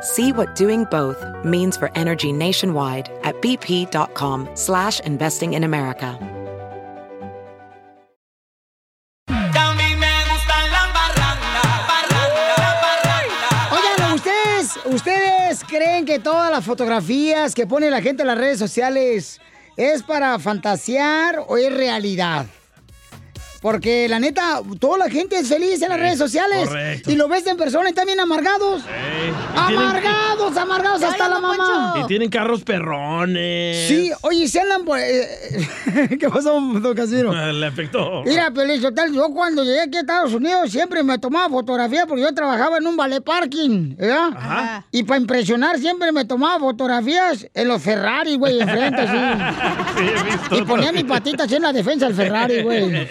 See what doing both means for energy nationwide at bp.com slash investing in America. Oigan, ¿ustedes, ¿ustedes creen que todas las fotografías que pone la gente en las redes sociales es para fantasear o es realidad? Porque la neta, toda la gente es feliz en las Sí, redes sociales. correcto. Y lo ves en persona y están bien amargados. y tienen- Amargados, amargados hasta la mamá. Y tienen carros perrones. Sí, oye, se andan por... eh, ¿Qué pasó, don Casino? Le afectó. Mira, Pelín Sotelo, yo cuando llegué aquí a Estados Unidos siempre me tomaba fotografía porque yo trabajaba en un ballet parking, ¿verdad? Ajá. Y para impresionar siempre me tomaba fotografías en los Ferrari, güey, enfrente, así. Sí, he visto. Y ponía mi patita así en la defensa del Ferrari, güey.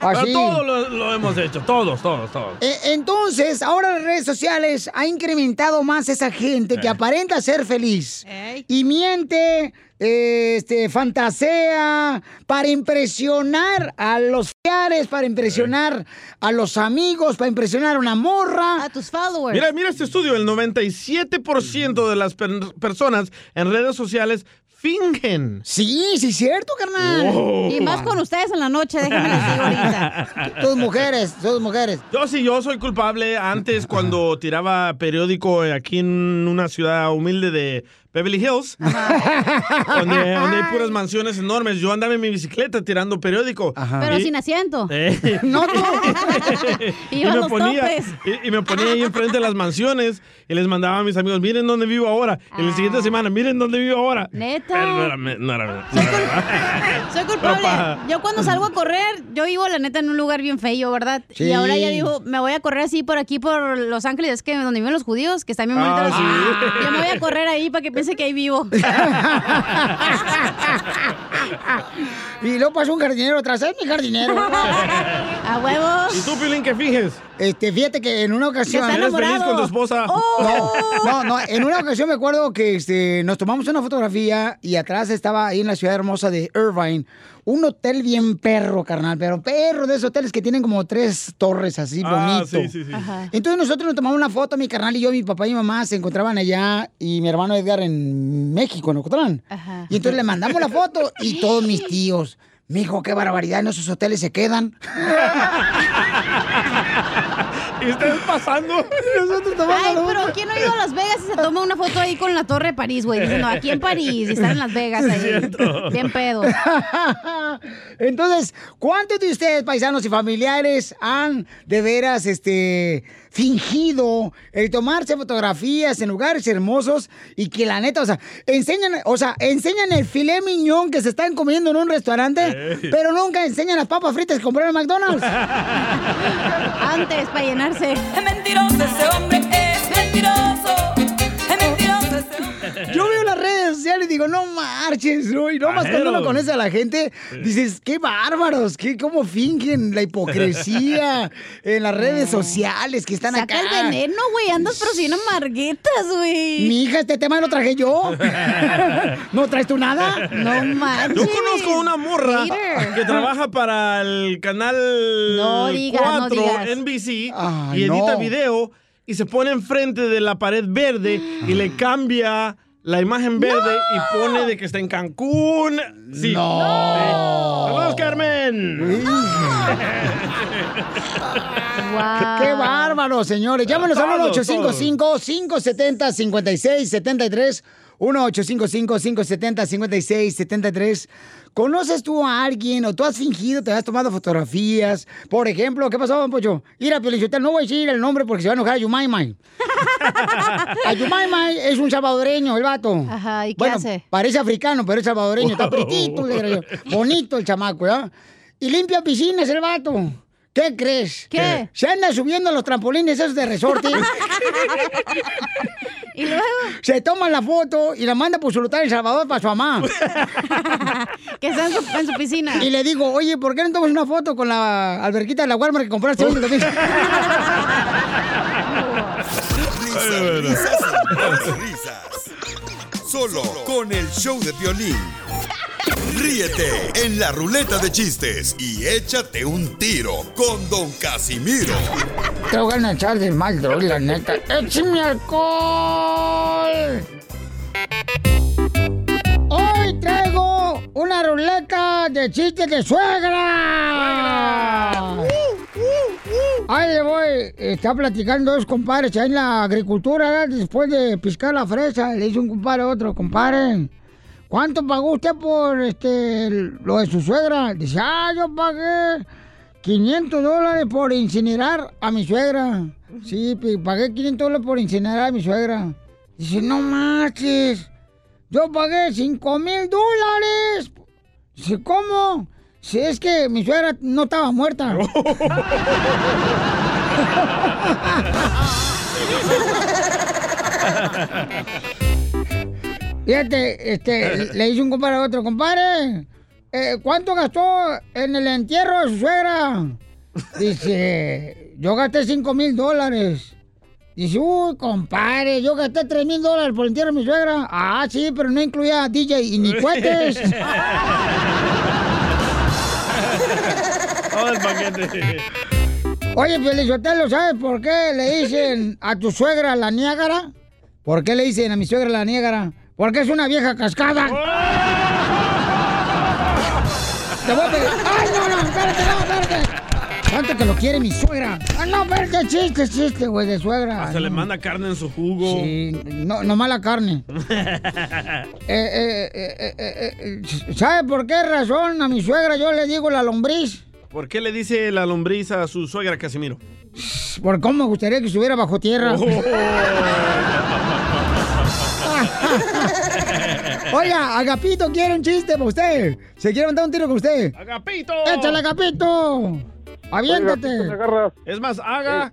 Pero Así. todos lo, lo hemos hecho, todos, todos, todos. Eh, Entonces, ahora las redes sociales ha incrementado más esa gente que aparenta ser feliz y miente, eh, este, fantasea para impresionar a los fiares, para impresionar a los amigos, para impresionar a una morra. A tus followers. Mira, mira este estudio, el 97% de las per- personas en redes sociales fingen. Sí, sí, cierto, carnal. Wow. Y más con ustedes en la noche, déjenme les digo ahorita. Tus mujeres, tus mujeres. Yo sí, yo soy culpable. Antes, cuando tiraba periódico aquí en una ciudad humilde de Beverly Hills, donde, donde hay puras mansiones enormes, yo andaba en mi bicicleta tirando periódico. Pero Y- sin asiento. Eh. No, no. y, me los ponía, y, y me ponía ahí enfrente de las mansiones y les mandaba a mis amigos, miren dónde vivo ahora. Y la siguiente semana, miren dónde vivo ahora. Ah. Neta. Pero no era, no era verdad, no era verdad. Soy culpable. Yo cuando salgo a correr, yo vivo la neta en un lugar bien feo, ¿verdad? Sí. Y ahora ya digo, me voy a correr así por aquí, por Los Ángeles, es que donde viven los judíos, que están bien Ah, bonitos. sí. Yo me voy a correr ahí para que piense que ahí vivo. Y luego pasó un jardinero atrás. ¡Es mi jardinero! ¡A huevos! ¿Y tú, Pilín, qué fijes? Este, fíjate que en una ocasión... ¿Eres feliz con tu esposa? No, no, no. En una ocasión me acuerdo que este, nos tomamos una fotografía y atrás estaba ahí en la ciudad hermosa de Irvine un hotel bien perro, carnal, pero perro de esos hoteles que tienen como tres torres así Ah, bonito. sí, sí, sí. Ajá. Entonces nosotros nos tomamos una foto, mi carnal y yo, mi papá y mi mamá se encontraban allá y mi hermano Edgar en México, en Ocotlán. Ajá. Y entonces le mandamos la foto y todos mis tíos, mijo, qué barbaridad, en esos hoteles se quedan. ¿Y ustedes pasando? Nosotros Ay, pero. ¿quién no ha ido a Las Vegas y se toma una foto ahí con la Torre de París, güey? Diciendo, aquí en París y están en Las Vegas ahí. cierto. Bien pedo. Entonces, ¿cuántos de ustedes, paisanos y familiares, han de veras este, fingido el tomarse fotografías en lugares hermosos y que la neta, o sea, enseñan, o sea, enseñan el filé miñón que se están comiendo en un restaurante, Ey. pero nunca enseñan las papas fritas que compraron en McDonald's? Antes, para llenarse. Es mentiroso ese hombre, es mentiroso. Yo veo las redes sociales y digo, no marches, ¿no? Y nomás cuando uno conoce a la gente, dices, qué bárbaros, qué, cómo fingen la hipocresía en las redes sociales que están Saca acá. el veneno, güey. Andas pero sin amarguetas, güey. Mi hija, este tema lo traje yo. ¿No traes tú nada? No manches. Yo conozco una morra que trabaja para el canal No digas, no 4 digas. NBC Ay, y edita no. video y se pone enfrente de la pared verde y le cambia la imagen verde y pone de que está en Cancún. Sí. No. Sí. Saludos, Carmen. ¡Qué bárbaro, señores! Llámanos al Todos, 855-570-5673 1-855-570-5673. ¿Conoces tú a alguien o tú has fingido, te has tomado fotografías? Por ejemplo, ¿qué pasó, don Pocho? Ir a Piolichotel, no voy a decir el nombre porque se va a enojar a Yumaymay. a Yumaymay es un salvadoreño, el vato. Ajá, ¿y qué Bueno, hace? Parece africano, pero es salvadoreño. Está pretito, bonito el chamaco, ¿ya? Y limpia piscinas el vato. ¿Qué crees? ¿Qué? Se anda subiendo a los trampolines esos de resorte. y luego. Se toma la foto y la manda por su lugar en El Salvador para su mamá. que está en su, en su piscina. Y le digo, oye, ¿por qué no tomas una foto con la alberquita de la Walmart que compraste hoy en el domingo? Risas, risas y más risas. Solo con el show de violín. Ríete en la ruleta de chistes y échate un tiro con Don Casimiro. Te voy a echar de mal, droga, la neta. ¡Échame alcohol! Hoy traigo una ruleta de chistes de suegra. Ahí le voy. Está platicando dos compadres ahí en la agricultura, después de piscar la fresa. Le dice un compadre a otro, compadre. ¿Cuánto pagó usted por este lo de su suegra? Dice, ah, yo pagué 500 dólares por incinerar a mi suegra. Sí, pagué 500 dólares por incinerar a mi suegra. Dice, no marches. Yo pagué 5 mil dólares. Dice, ¿cómo? Si es que mi suegra no estaba muerta. Fíjate, este, le dice un compadre a otro, compadre, eh, ¿cuánto gastó en el entierro de su suegra? Dice, yo gasté 5 mil dólares. Dice, uy, compadre, yo gasté 3 mil dólares por el entierro de mi suegra. Ah, sí, pero no incluía DJ y ni cohetes. Todo el paquete. Oye, Felizotelo, ¿sabes por qué le dicen a tu suegra la Niágara? ¿Por qué le dicen a mi suegra la Niágara? Porque es una vieja cascada. Te voy a pedir. ¡Ay, no, no! ¡Espérate, no, espérate! ¿Cuánto que lo quiere mi suegra? ¡Ah, no, espérate! Chiste, chiste, güey, de suegra. Hasta le manda carne en su jugo. Sí, no, no mala carne. Eh, eh, eh, eh, ¿Sabe por qué razón a mi suegra yo le digo la lombriz? ¿Por qué le dice la lombriz a su suegra Casimiro? Por cómo me gustaría que estuviera bajo tierra. Oiga, Agapito quiere un chiste para usted. Se quiere montar un tiro con usted. ¡Agapito! ¡Échale, Agapito! ¡Aviéntate! Es más, haga.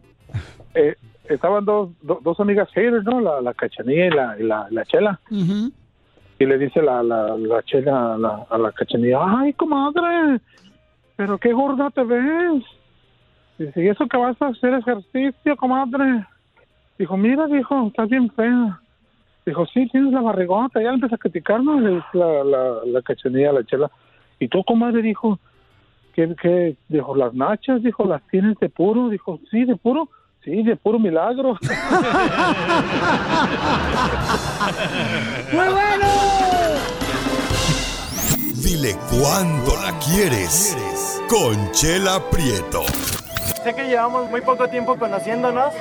Eh, estaban dos, do- dos amigas haters, ¿no? La, la cachanilla y la, y la, la chela. Y le dice la, la, la chela a la, a la cachanilla, ay, comadre, pero qué gorda te ves. Dice, ¿y eso que vas a hacer ejercicio, comadre? Dijo, mira, dijo, estás bien fea. Dijo, sí, tienes la barrigota. Ya le empieza a criticar, ¿no? Le dice la, la, la cachanilla la chela. Y tú, comadre, dijo, ¿qué, qué? Dijo, las nachas, dijo, las tienes de puro. Dijo, sí, de puro. Sí, de puro milagro. ¡Muy bueno! Dile cuándo la quieres. Conchela Prieto. Sé que llevamos muy poco tiempo conociéndonos.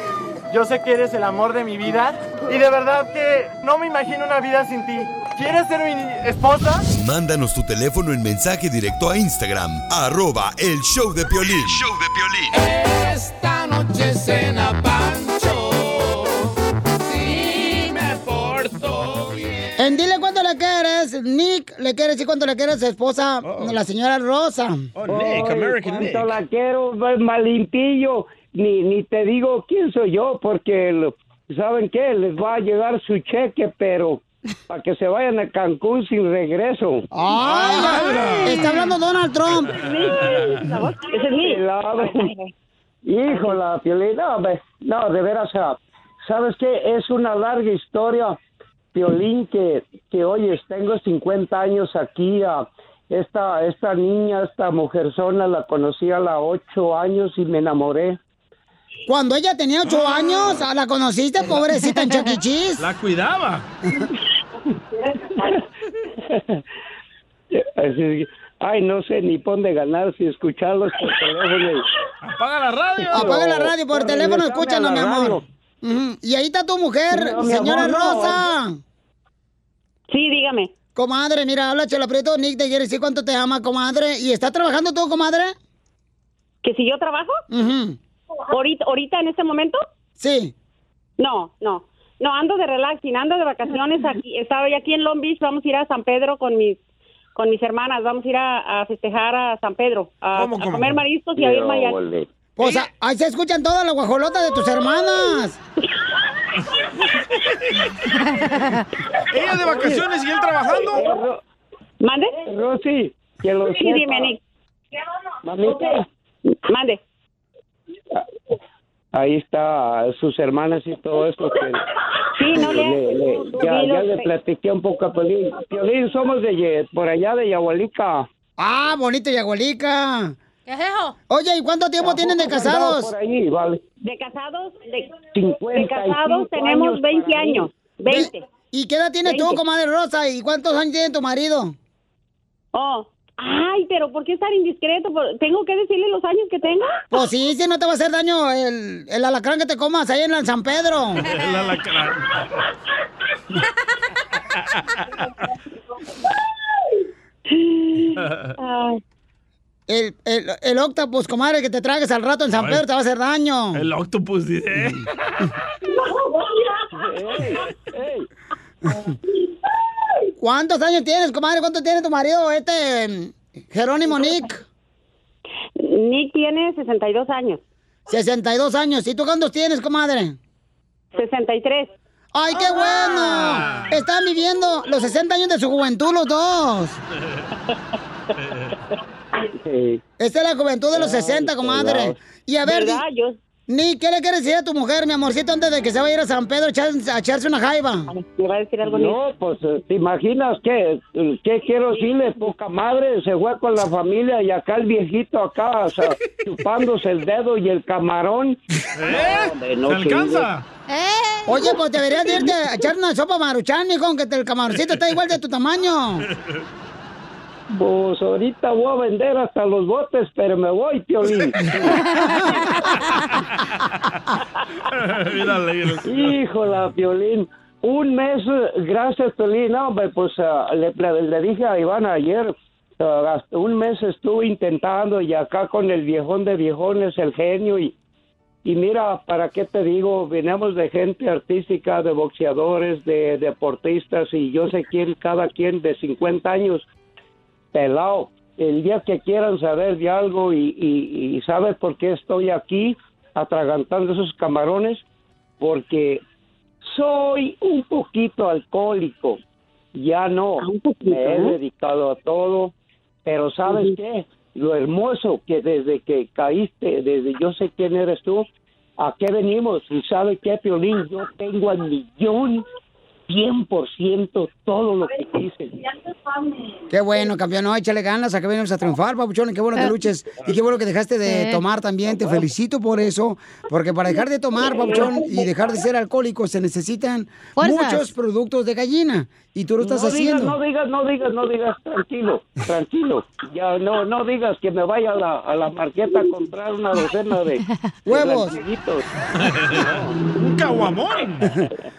Yo sé que eres el amor de mi vida. Y de verdad que no me imagino una vida sin ti. ¿Quieres ser mi esposa? Mándanos tu teléfono en mensaje directo a Instagram, arroba el show de Piolín. show de Esta noche cena Pancho. Si me porto bien. En Dile cuánto le quieres, Nick le quiere decir cuánto le quiere a su esposa, la señora Rosa. Oh, Nick, American Nick. cuánto la quiero, malimpillo. Ni, ni te digo quién soy yo, porque lo- ¿saben qué? Les va a llegar su cheque, pero para que se vayan a Cancún sin regreso. ¡Ay! Está hablando Donald Trump. Pelado. Híjola, Piolín, no, hombre, no, de veras, ¿sabes qué? Es una larga historia, Piolín, que, que oye, tengo 50 años aquí, ah, esta, esta niña, esta mujerzona, la conocí a los 8 años y me enamoré. Cuando ella tenía ocho años, ¿la conociste, pobrecita en Chuck E. Cheese? La cuidaba. Ay, no sé ni por dónde ganar si escucharlos por teléfono. y- Apaga la radio. Apaga la radio por teléfono, escúchanos, mi amor. Y ahí está tu mujer, No, señora amor, no. Rosa. Sí, dígame. Comadre, mira, habla Chela Prieto, Nick te quiere decir cuánto te ama, comadre. ¿Y está trabajando tú, comadre? ¿Que si yo trabajo? ¿Ahorita, ¿Ahorita en este momento? Sí. No, no. No, ando de relaxing, ando de vacaciones aquí. Estaba aquí en Long Beach, vamos a ir a San Pedro con mis con mis hermanas, vamos a ir a, a festejar a San Pedro, a, ¿Cómo, a cómo, comer mariscos y a ver mariachi. Pues a- ahí se escuchan todas las guajolotas de tus hermanas. Ella de vacaciones y él trabajando. ¿Mande? Rosy, que lo Sí, sepa. dime, Nick. Mamita. Mande. Ahí está sus hermanas y todo eso. Que, Sí, no le le- haces. le- Tú ya, le platiqué un poco a Piolín. Piolín, somos de por allá de Yahualica. Ah, bonito Yagualica. ¿Qué es eso? Oye, ¿y cuánto tiempo tienen de casados? Por ahí, vale. De casados, de, 55 de casados tenemos años 20 para mí. años. 20. ¿Y qué edad tienes tú, 20. comadre Rosa? ¿Y cuántos años tiene tu marido? Oh, ay, pero ¿por qué estar indiscreto? ¿Por- ¿Tengo que decirle los años que tengo? Pues sí, si no te va a hacer daño el, el alacrán que te comas ahí en el San Pedro. El alacrán. El, el, el octopus, comadre, que te tragues al rato en San Ay. Pedro te va a hacer daño. El octopus dice. ¿Cuántos años tienes, comadre? ¿Cuánto tiene tu marido, este Jerónimo Nick? Nick tiene 62 años. 62 años. ¿Y tú cuántos tienes, comadre? 63. ¡Ay, qué Ah. bueno! Están viviendo los 60 años de su juventud los dos. Esta es la juventud de los 60, comadre. Y a ver, ¿Verdad? Ni, ¿qué le quieres decir a tu mujer, mi amorcito, antes de que se vaya a ir a San Pedro a, echar- a echarse una jaiba? ¿Me va a decir algo, No, pues, eh, ¿te imaginas qué? ¿Qué quiero decirle? Poca madre, se fue con la familia y acá el viejito acá, o sea, chupándose el dedo y el camarón. No, hombre, no ¿Se alcanza? Oye, pues deberías de irte a echar una sopa maruchan, mijo, que te- el camaroncito está igual de tu tamaño. Pues ahorita voy a vender hasta los botes, pero me voy, Piolín. Híjola, Piolín. Un mes, gracias, Piolín. No, pues ah, le, le- le dije a Iván ayer, hasta un mes estuve intentando y acá con el viejón de viejones, el genio, y, y mira, ¿para qué te digo? Venimos de gente artística, de boxeadores, de deportistas, y yo sé quién, cada quien de 50 años, pelado. El día que quieran saber de algo y, y, y sabes por qué estoy aquí atragantando esos camarones, porque soy un poquito alcohólico. Ya no, me he dedicado a todo, pero ¿sabes qué? Lo hermoso que desde que caíste, desde yo sé quién eres tú, ¿a qué venimos? ¿Y sabe qué, Piolín? Yo tengo al millón, cien por ciento todo lo que quise. Qué bueno, campeón. No, échale ganas, a que venimos a triunfar, papuchón. y Qué bueno que luches. Y qué bueno que dejaste de tomar también. Te felicito por eso. Porque para dejar de tomar, papuchón, y dejar de ser alcohólico, se necesitan Fuerzas. muchos productos de gallina. Y tú lo estás no haciendo. Digas, no digas, no digas, no digas, tranquilo, tranquilo. Ya no, no digas que me vaya a la, a la marqueta a comprar una docena de de Huevos. blanquillitos. Un caguamón.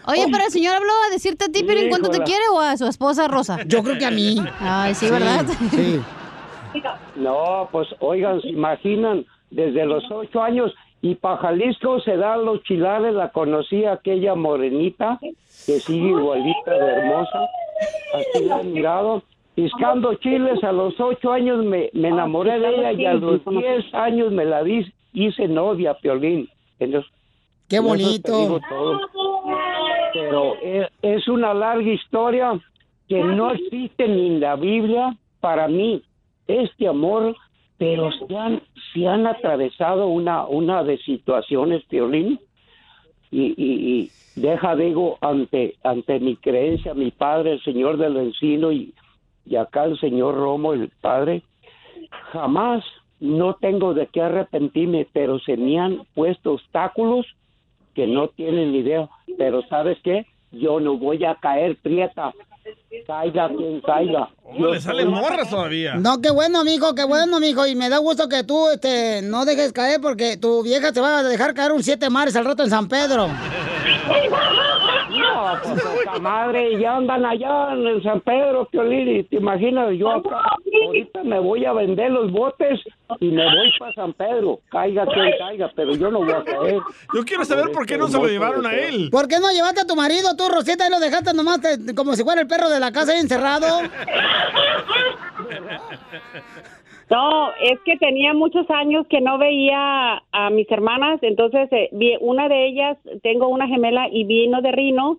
Oye, pero el señor habló a decirte a ti, pero en cuánto te quiere o a su esposa Rosa. Yo creo que a mí. Ay, sí, ¿verdad? Sí. No, pues oigan, se imaginan, desde los ocho años y para Jalisco se dan los chilares, la conocí aquella morenita que sigue igualita de hermosa, así la he mirado. Piscando chiles a los ocho años me, me enamoré de ella y a los diez años me la di, hice novia, Piolín. Entonces, Qué bonito. todo. Pero es, es una larga historia que no existe ni en la Biblia para mí. Este amor, pero se han, se han atravesado una, una de situaciones, Piolín, y, y, y deja, digo, ante, ante mi creencia, mi padre, el Señor del Encino, y, y acá el Señor Romo, el Padre, jamás no tengo de qué arrepentirme, pero se me han puesto obstáculos que no tienen ni idea. Pero ¿sabes qué? Yo no voy a caer prieta. Caiga quien caiga. Oh, le salen morras todavía. No, qué bueno, mijo, qué bueno, mijo. Y me da gusto que tú este, no dejes caer porque tu vieja te va a dejar caer un siete mares al rato en San Pedro. No, pues poca madre, ya andan allá en San Pedro, Piolín, y te imaginas, yo acá, ahorita me voy a vender los botes y me voy para San Pedro, caiga quien caiga, pero yo no voy a caer. Yo quiero saber por qué no se lo llevaron a él. ¿Por qué no llevaste a tu marido, tú, Rosita, y lo dejaste nomás te- como si fuera el perro de la casa ahí encerrado? No, es que tenía muchos años que no veía a mis hermanas, entonces eh, vi- una de ellas, tengo una gemela y vino de Rino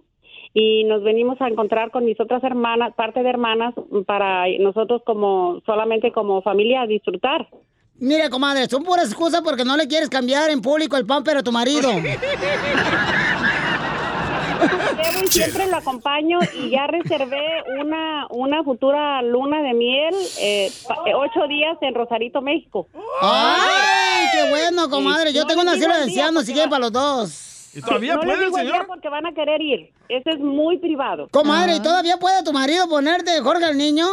y nos venimos a encontrar con mis otras hermanas, parte de hermanas, para nosotros como solamente como familia a disfrutar. Mira, comadre, son puras excusas porque no le quieres cambiar en público el pamper a tu marido. Y siempre lo acompaño y ya reservé una una futura luna de miel, eh, eh, ocho días en Rosarito, México. ¡Ay, qué bueno, comadre! Yo No tengo una sierra de ancianos, si quieren para los dos. ¿Y todavía no puede les el digo el día señor? porque van a querer ir. Ese es muy privado. Comadre, ¿y todavía puede tu marido ponerte Jorge al niño?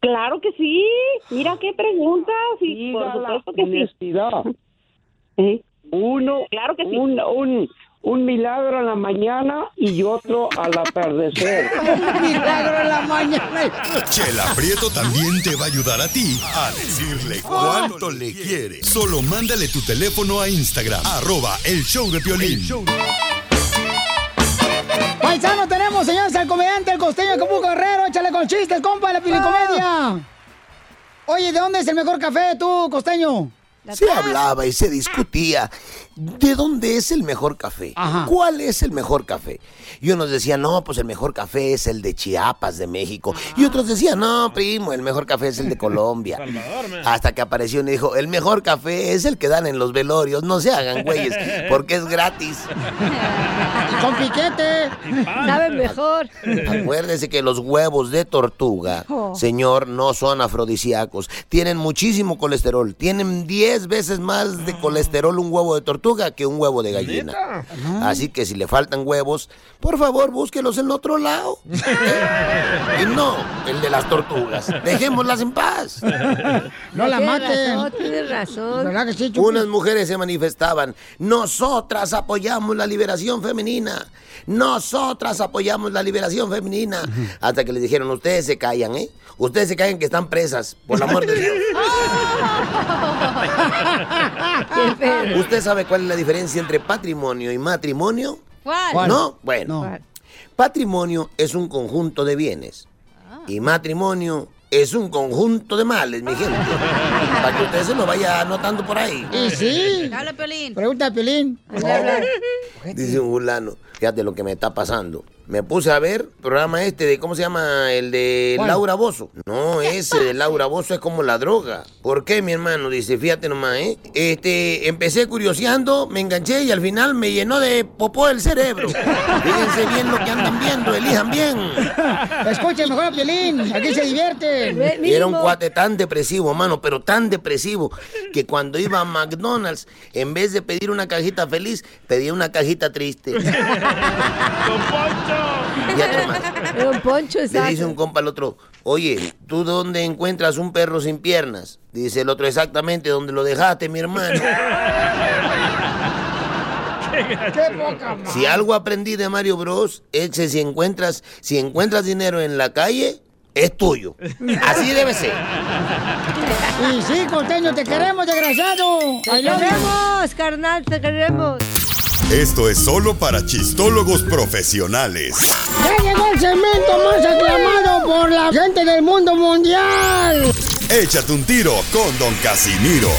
Claro que sí. Mira qué preguntas. Y por supuesto que sí. honestidad. Uno, Claro que sí. un, un, un milagro en la mañana y otro al atardecer. Milagro en la mañana. Chela Prieto también te va a ayudar a ti a decirle cuánto le quiere. Solo mándale tu teléfono a Instagram, arroba el show de Piolín. Paisano, tenemos, señores, al comediante, el costeño Acapulco Guerrero. Échale con chistes, compa, de la pilicomedia. Oye, ¿de dónde es el mejor café tú, costeño? Se hablaba y se discutía de dónde es el mejor café. Ajá. ¿Cuál es el mejor café? Y unos decían, no, pues el mejor café es el de Chiapas, de México. Y otros decían, no, primo, el mejor café es el de Colombia. Hasta que apareció uno y dijo, el mejor café es el que dan en los velorios. No se hagan güeyes, porque es gratis. Y con piquete. Sabe mejor. Acuérdese que los huevos de tortuga, Oh. señor, no son afrodisíacos. Tienen muchísimo colesterol. Tienen 10 veces más de colesterol un huevo de tortuga que un huevo de gallina. Así que si le faltan huevos, por favor, búsquelos en otro lado. y no el de las tortugas. Dejémoslas en paz. No la maten. razón, tienes razón. ¿Verdad que sí, Chupi? Unas mujeres se manifestaban. Nosotras apoyamos la liberación femenina. Nosotras apoyamos la liberación femenina. Hasta que les dijeron, ustedes se callan, ¿eh? Ustedes se callan que están presas, por el amor de Dios. ¿Usted sabe cuál es la diferencia entre patrimonio y matrimonio? ¿Cuál? ¿No? Bueno. Patrimonio es un conjunto de bienes. Y matrimonio es un conjunto de males, mi gente. Para que usted se lo vaya anotando por ahí. Y sí. Dale, Pelín. Pregunta a Pelín. Dice un fulano, fíjate lo que me está pasando. Me puse a ver el programa este de, ¿cómo se llama? El de ¿Cuál? Laura Bozo. No, ese de Laura Bozo es como la droga. ¿Por qué, mi hermano? Dice, fíjate nomás, ¿eh? Este, empecé curioseando, me enganché y al final me llenó de popó el cerebro. Fíjense bien lo que andan viendo, elijan bien. Escuchen mejor a Pelín. Aquí se divierte. Y era un cuate tan depresivo, mano, pero tan depresivo, que cuando iba a McDonald's, en vez de pedir una cajita feliz, pedía una cajita triste. Y otro más. Don Poncho, Le exacto. dice un compa al otro, oye, ¿tú dónde encuentras un perro sin piernas? Dice el otro, exactamente donde lo dejaste, mi hermano. Qué poca. Si algo aprendí de Mario Bros, es que si encuentras, si encuentras dinero en la calle, es tuyo. Así debe ser. Y sí, costeño, te queremos, desgraciado. Te queremos, carnal, te queremos. Esto es solo para chistólogos profesionales. Ya llegó el segmento más aclamado por la gente del mundo mundial. Échate un tiro con Don Casimiro.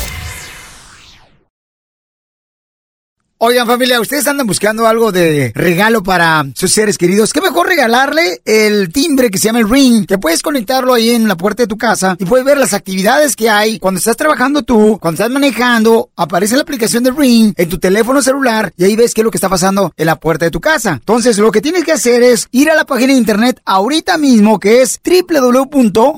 Oigan familia, ustedes andan buscando algo de regalo para sus seres queridos. ¿Qué mejor regalarle el timbre que se llama el Ring? Que puedes conectarlo ahí en la puerta de tu casa y puedes ver las actividades que hay cuando estás trabajando tú, cuando estás manejando. Aparece la aplicación del Ring en tu teléfono celular y ahí ves qué es lo que está pasando en la puerta de tu casa. Entonces lo que tienes que hacer es ir a la página de internet ahorita mismo que es www.ring.com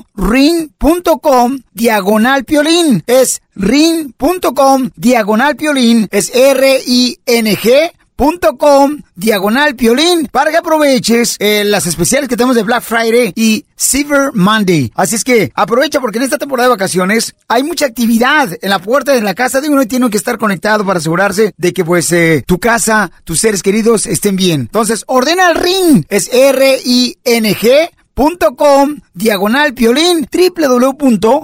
diagonal piolín. Es ring.com diagonal piolín. Es R-I-N-G ring.com diagonal piolín para que aproveches eh, las especiales que tenemos de Black Friday y Silver Monday. Así es que aprovecha porque en esta temporada de vacaciones hay mucha actividad en la puerta de la casa de uno y tiene que estar conectado para asegurarse de que pues eh, tu casa, tus seres queridos estén bien. Entonces ordena el ring, es R-I-N-G .com diagonal piolín www.ring.com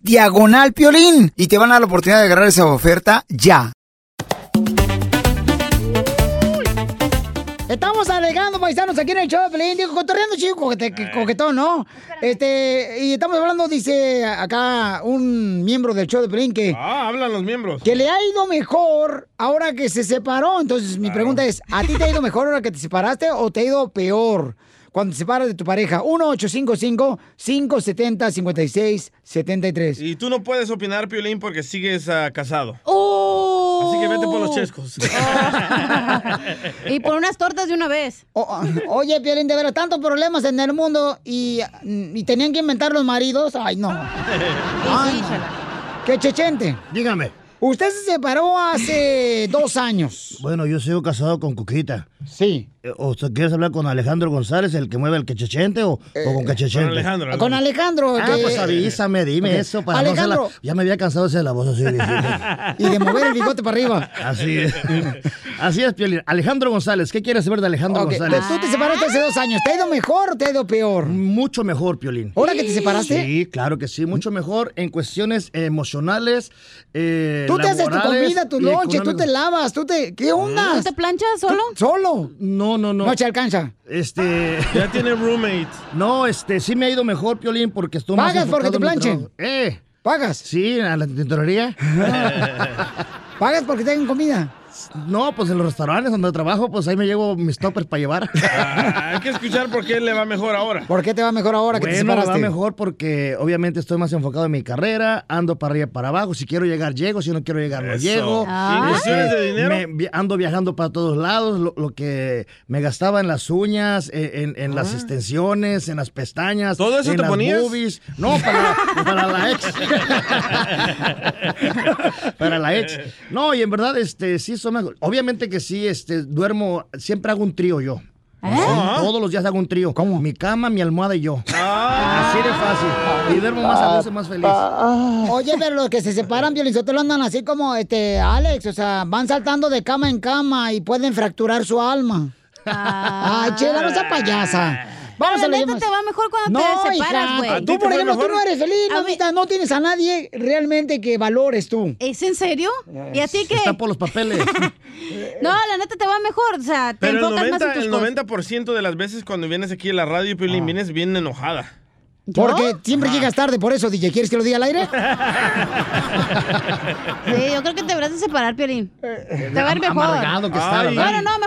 diagonal piolín y te van a dar la oportunidad de agarrar esa oferta ya. Estamos alegando, paisanos, aquí en el show de Pelín. Digo, cotorreando, chico, coquete- que- coquetón, ¿no? Este, y estamos hablando, dice acá un miembro del show de Pelín que, Ah, hablan los miembros. que le ha ido mejor ahora que se separó. Entonces, mi pregunta es, ¿a ti te ha ido mejor ahora que te separaste o te ha ido peor cuando te separas de tu pareja? 1-855-570-5673. Y tú no puedes opinar, Piolín, porque sigues ah, casado. ¡Oh! Así que vete por los chescos. Y por unas tortas de una vez. Oye, Piolín, de veras, tantos problemas en el mundo y, y tenían que inventar los maridos. Ay, no. Ay, no. ¡Qué chechente! Dígame. Usted se separó hace dos años. Bueno, yo sigo casado con Cuquita. Sí. ¿O usted quieres hablar con Alejandro González, el que mueve el quechechente, o, o con Quechechente? con Alejandro, Con Alejandro. Ah, que- pues avísame, dime eso. Para no Alejandro. hacerla- ya me había cansado de hacer la voz así. Y de mover el bigote para arriba. Así es. Así es, Piolín. Alejandro González, ¿qué quieres saber de Alejandro Ok, González? Tú te separaste hace dos años. ¿Te ha ido mejor o te ha ido peor? Mucho mejor, Piolín. ¿Ahora que te separaste? Sí, claro que sí, mucho mejor en cuestiones emocionales. eh, Tú te haces tu comida, tu lonche, tú te lavas, tú te... ¿Qué onda? ¿Tú te planchas solo? ¿Solo? No, no, no. No te alcanza. Este. Ya tiene roommate. No, este, sí me ha ido mejor, Piolín, porque estoy más ¿Pagas porque enfocado te planchen? ¿Eh? ¿Pagas? Sí, a la tintorería. ¿Pagas porque te den comida? No, pues en los restaurantes donde trabajo, pues ahí me llevo mis toppers para llevar. Ah, hay que escuchar por qué le va mejor ahora. ¿Por qué te va mejor ahora que te Bueno, me va mejor porque obviamente estoy más enfocado en mi carrera, ando para arriba y para abajo. Si quiero llegar, llego. Si no quiero llegar, no Eso. llego. Ah. ¿Inversiones de dinero? me ando viajando para todos lados. Lo, lo que me gastaba en las uñas, eh, en, en las extensiones, en las pestañas. ¿Todo eso en te las ponías? boobies. No, para, para la ex. para la ex. No, y en verdad, este, sí, son. Obviamente que sí, este, duermo, siempre hago un trío yo. Sí, Todos los días hago un trío. ¿Cómo? Mi cama, mi almohada y yo. Así de fácil. Y duermo más a gusto, más feliz. Oye, pero los que se separan, Piolinsotelo, andan así como, este, Alex, o sea, van saltando de cama en cama y pueden fracturar su alma. Ay, chela, no sea payasa. Vamos Pero a la la neta te va mejor cuando No, te separas, güey. Tú, por ejemplo, tú no eres feliz, mamita. No tienes a nadie realmente que valores tú. ¿Es en serio? ¿Y a ti qué? Está por los papeles. No, la neta te va mejor. O sea, te Pero el enfocas más en 90%, tus el cosas. 90 de las veces cuando vienes aquí a la radio, Piolín, vienes bien enojada. Porque siempre llegas tarde, por eso, DJ. ¿Quieres que lo diga al aire? Sí, yo creo que te deberás de separar, Piolín. Te va a ir mejor. Amargado que está,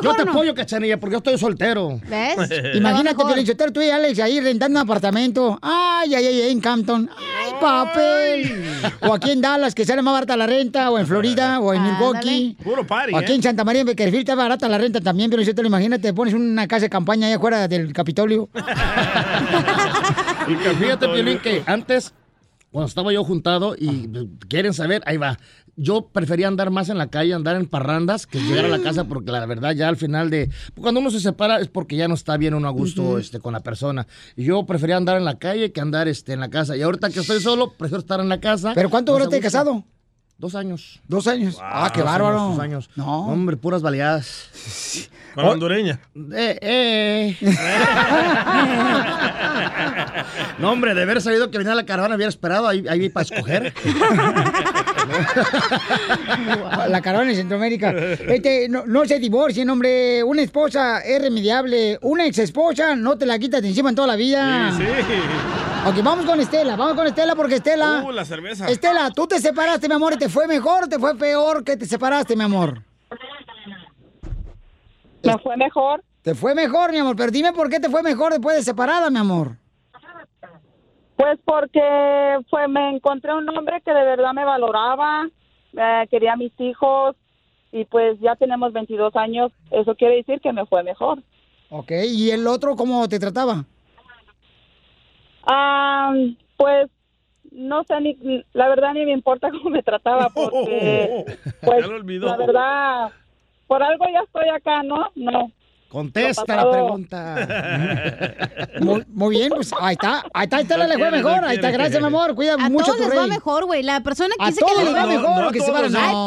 Yo te no. apoyo, cachanilla, porque yo estoy soltero. ¿Ves? Imagínate, Piolinsotelo, tú y Alex ahí rentando un apartamento. Ay, ay, ay, en Campton. Ay, papel. O aquí en Dallas, que sale más barata la renta, o en Florida, o en Milwaukee. Puro party, O aquí ¿eh? en Santa María, en Beckerfield, está barata la renta también, pero yo te lo imagínate, pones una casa de campaña ahí afuera del Capitolio. Fíjate, Piolín, que antes, cuando estaba yo juntado y quieren saber, ahí va. Yo prefería andar más en la calle, andar en parrandas, que llegar a la casa, porque la verdad ya al final de... Cuando uno se separa es porque ya no está bien uno a gusto Ujú. este, con la persona. Y yo prefería andar en la calle que andar este, en la casa. Y ahorita que estoy solo, prefiero estar en la casa. ¿Pero cuánto duraste casado? Dos años. ¿Dos años? ah, qué Dos bárbaro. años, dos años. No. Hombre, puras baleadas. Con la hondureña. Eh, eh. no, hombre, de haber sabido que venía la caravana, hubiera esperado ahí, ahí para escoger. La caravana en Centroamérica. Este, no, no se divorcien, hombre. Una esposa es remediable. Una ex esposa no te la quitas de encima en toda la vida. Sí, sí. Ok, vamos con Estela. Vamos con Estela porque Estela. Uh, la cerveza. Estela, tú te separaste, mi amor, y te fue mejor o te fue peor que te separaste, mi amor. Me fue mejor. Te fue mejor, mi amor, pero dime por qué te fue mejor después de separada, mi amor. Pues porque fue, me encontré un hombre que de verdad me valoraba, eh, quería a mis hijos y pues ya tenemos 22 años. Eso quiere decir que me fue mejor. Ok, ¿y el otro cómo te trataba? Ah, pues no sé, ni, la verdad ni me importa cómo me trataba porque pues Ya lo olvidó. la verdad por algo ya estoy acá, ¿no? No. Contesta la pregunta. Muy, muy bien, pues ahí está. Ahí está, ahí está, le fue No mejor. no Ahí está, gracias, mi amor. Cuida A mucho a todos tu les va mejor, güey. La persona que A dice que le les va va mejor, que se a- no,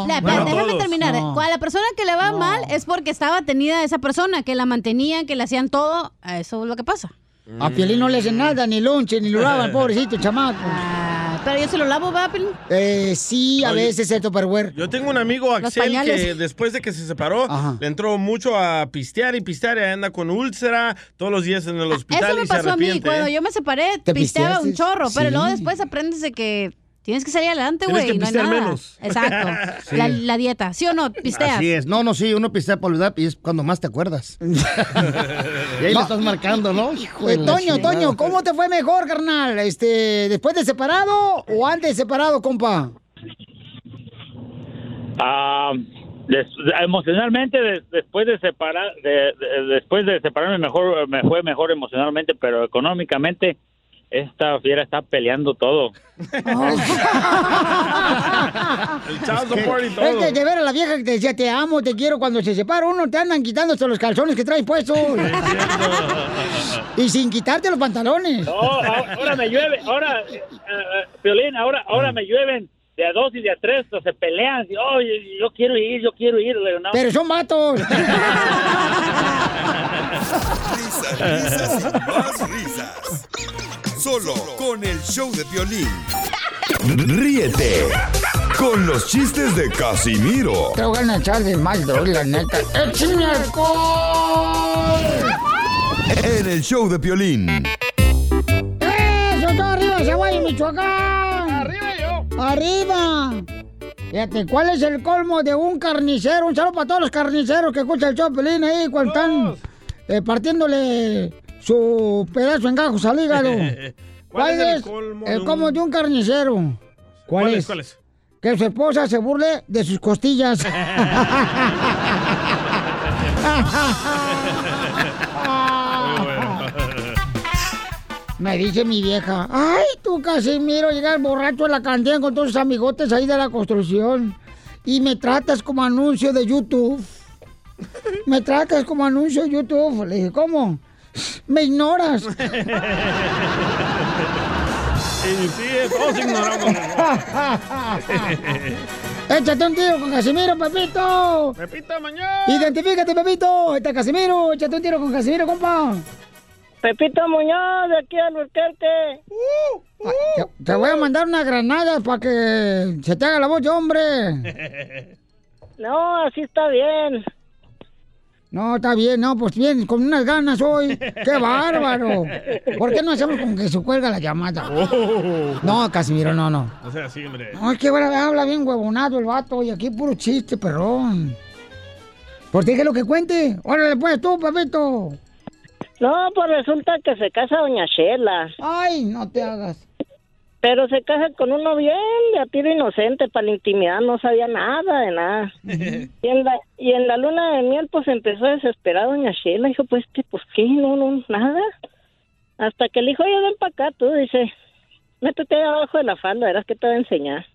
la- no, no déjame todos. terminar. No. Cuando la persona que le va mal es porque estaba tenida esa persona, que la mantenían, que le hacían todo. A Eso es lo que pasa. A Piolín no le hacen nada, ni lonche, ni lo lavan, pobrecito chamaco. Ah, pero yo se lo lavo, ¿va, Piolín? Eh, sí, a Oye. veces el Tupperware. Yo tengo un amigo, Axel, que después de que se separó, le entró mucho a pistear y pistear y anda con úlcera todos los días en el hospital Eso me y se pasó a mí. arrepiente. Cuando ¿eh? yo me separé, ¿Te pisteaba un chorro. Pero Sí. luego después aprendes de que tienes que salir adelante, Tienes güey. que No hay nada. menos. Exacto. Sí. La, la dieta. ¿Sí o no? Pisteas. Así es. No, no, sí, uno pistea por olvidar y es cuando más te acuerdas. y ahí le estás marcando, ¿no? Hijo de Eh, Toño, chingada. Toño, ¿cómo te fue mejor, carnal? Este, ¿Después de separado o antes de separado, compa? Ah, des- emocionalmente des- después de separar de- de- después de separarme mejor me fue mejor emocionalmente pero económicamente esta fiera está peleando todo El child support y todo. Es que de ver a la vieja que te decía te amo, te quiero, cuando se separa uno te andan quitándose los calzones que traes puestos. y sin quitarte los pantalones. no ahora me llueve ahora Piolín ahora ahora me llueven de a dos y de a tres se pelean y, "Oh, yo, yo quiero ir yo quiero ir no. Pero son vatos. Risas, risas y más risas. Solo con el show de violín. Ríete con los chistes de Casimiro Te voy a echar de mal, droga, la neta. ¡Échame alcohol! en el show de violín. ¡Eso está arriba, Zaguayo, Michoacán! ¡Arriba yo! ¡Arriba! Fíjate, ¿cuál es el colmo de un carnicero? Un saludo para todos los carniceros que escuchan el show de Pelín ahí cuando están eh, partiéndole su pedazo en gajos al hígado. ¿Cuál es el colmo de el un- colmo de un carnicero? ¿Cuál, ¿Cuál es? es? ¿Cuál es? Que su esposa se burle de sus costillas. Me dice mi vieja, ay, tú Casimiro, llegas borracho a la cantina con todos tus amigotes ahí de la construcción y me tratas como anuncio de YouTube. Me tratas como anuncio de YouTube. Le dije, ¿cómo? Me ignoras. Sí, sí, todos ignoramos. Échate un tiro con Casimiro, Pepito. Pepito mañana. Identifícate, Pepito. Este es Casimiro. Échate un tiro con Casimiro, compa. Pepito Muñoz, de aquí al Albuquerque. Te, te voy a mandar una granada para que se te haga la voz hombre. No, así está bien. No, está bien, no, pues bien, con unas ganas hoy. ¡Qué bárbaro! ¿Por qué no hacemos como que se cuelga la llamada? No, Casimiro, no, no. O sea, sí, hombre. No, es que ahora habla bien huevonado el vato y aquí puro chiste, perrón. Pues déjelo que cuente. Órale, pues tú, papito. No, pues resulta que se casa doña Shela. Ay, no te hagas. Pero se casa con uno bien de a tiro inocente, para la intimidad no sabía nada de nada. Y en la, y en la luna de miel, pues empezó a desesperar doña Shela. Dijo, pues, ¿qué? Pues, ¿qué? No, no, nada. Hasta que le dijo, oye, ven para acá, tú, dice, métete ahí abajo de la falda, verás que te va a enseñar.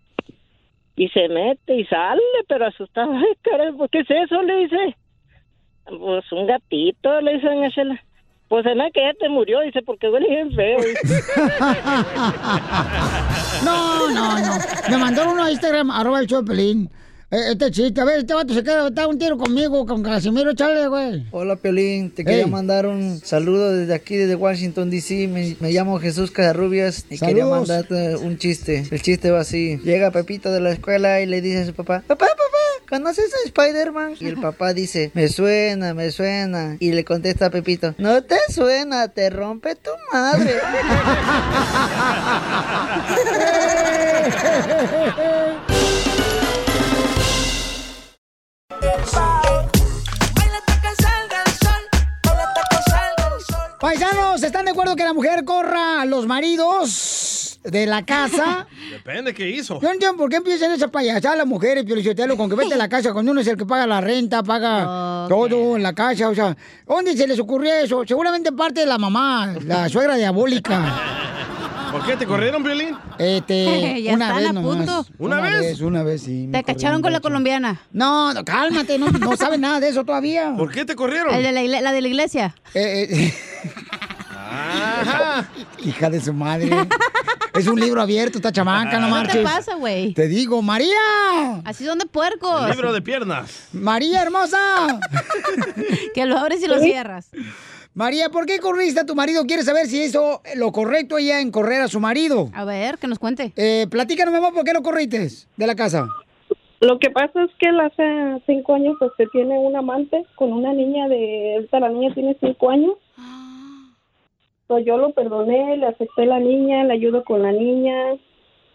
Y se mete y sale, pero asustado. Ay, caray, ¿qué es eso? Le dice. Pues, un gatito, le dice doña Shela. Pues, en que ya te murió, dice, porque huele bien feo. No, no, no. Me mandaron uno a Instagram, arroba el show Pelín. Eh, Este chiste, a ver, este vato se queda, está un tiro conmigo, con Casimiro, chale, güey. Hola Piolín, te quería mandar un saludo desde aquí, desde Washington DC. Me, me llamo Jesús Casarrubias y quería mandarte un chiste. El chiste va así: Llega Pepito de la escuela y le dice a su papá: Papá, papá, ¿conoces a Spider-Man? Y el papá dice: Me suena, me suena. Y le contesta a Pepito: No te suena, te rompe tu madre. Paisanos, ¿están de acuerdo que la mujer corra a los maridos de la casa? Depende qué hizo. Yo no entiendo por qué empiezan esa payasada las mujeres, Piolichotelo, con que vete a la casa cuando uno es el que paga la renta, paga todo en la casa, o sea, ¿dónde se les ocurrió eso? Seguramente parte de la mamá, la suegra diabólica. ¿Por qué te corrieron, Violín? Este, Ya una están vez a nomás. punto. ¿Una vez? Una vez, sí. Te cacharon con la colombiana. No, no, cálmate, no, no sabes nada de eso todavía. ¿Por qué te corrieron? El de la, la de la iglesia. Eh, eh, hija de su madre. Es un libro abierto, esta chamaca, no ¿Qué marches. te pasa, güey? Te digo, María. Así son de puercos. El libro de piernas. María hermosa. que lo abres y lo cierras. María, ¿por qué corriste a tu marido? ¿Quieres saber si hizo lo correcto ella en correr a su marido? A ver, que nos cuente. Eh, platícanos, mi amor, ¿por qué lo corriste de la casa? Lo que pasa es que él hace cinco años pues que tiene un amante con una niña de, ahorita la niña tiene cinco años. Yo lo perdoné, le acepté la niña, le ayudo con la niña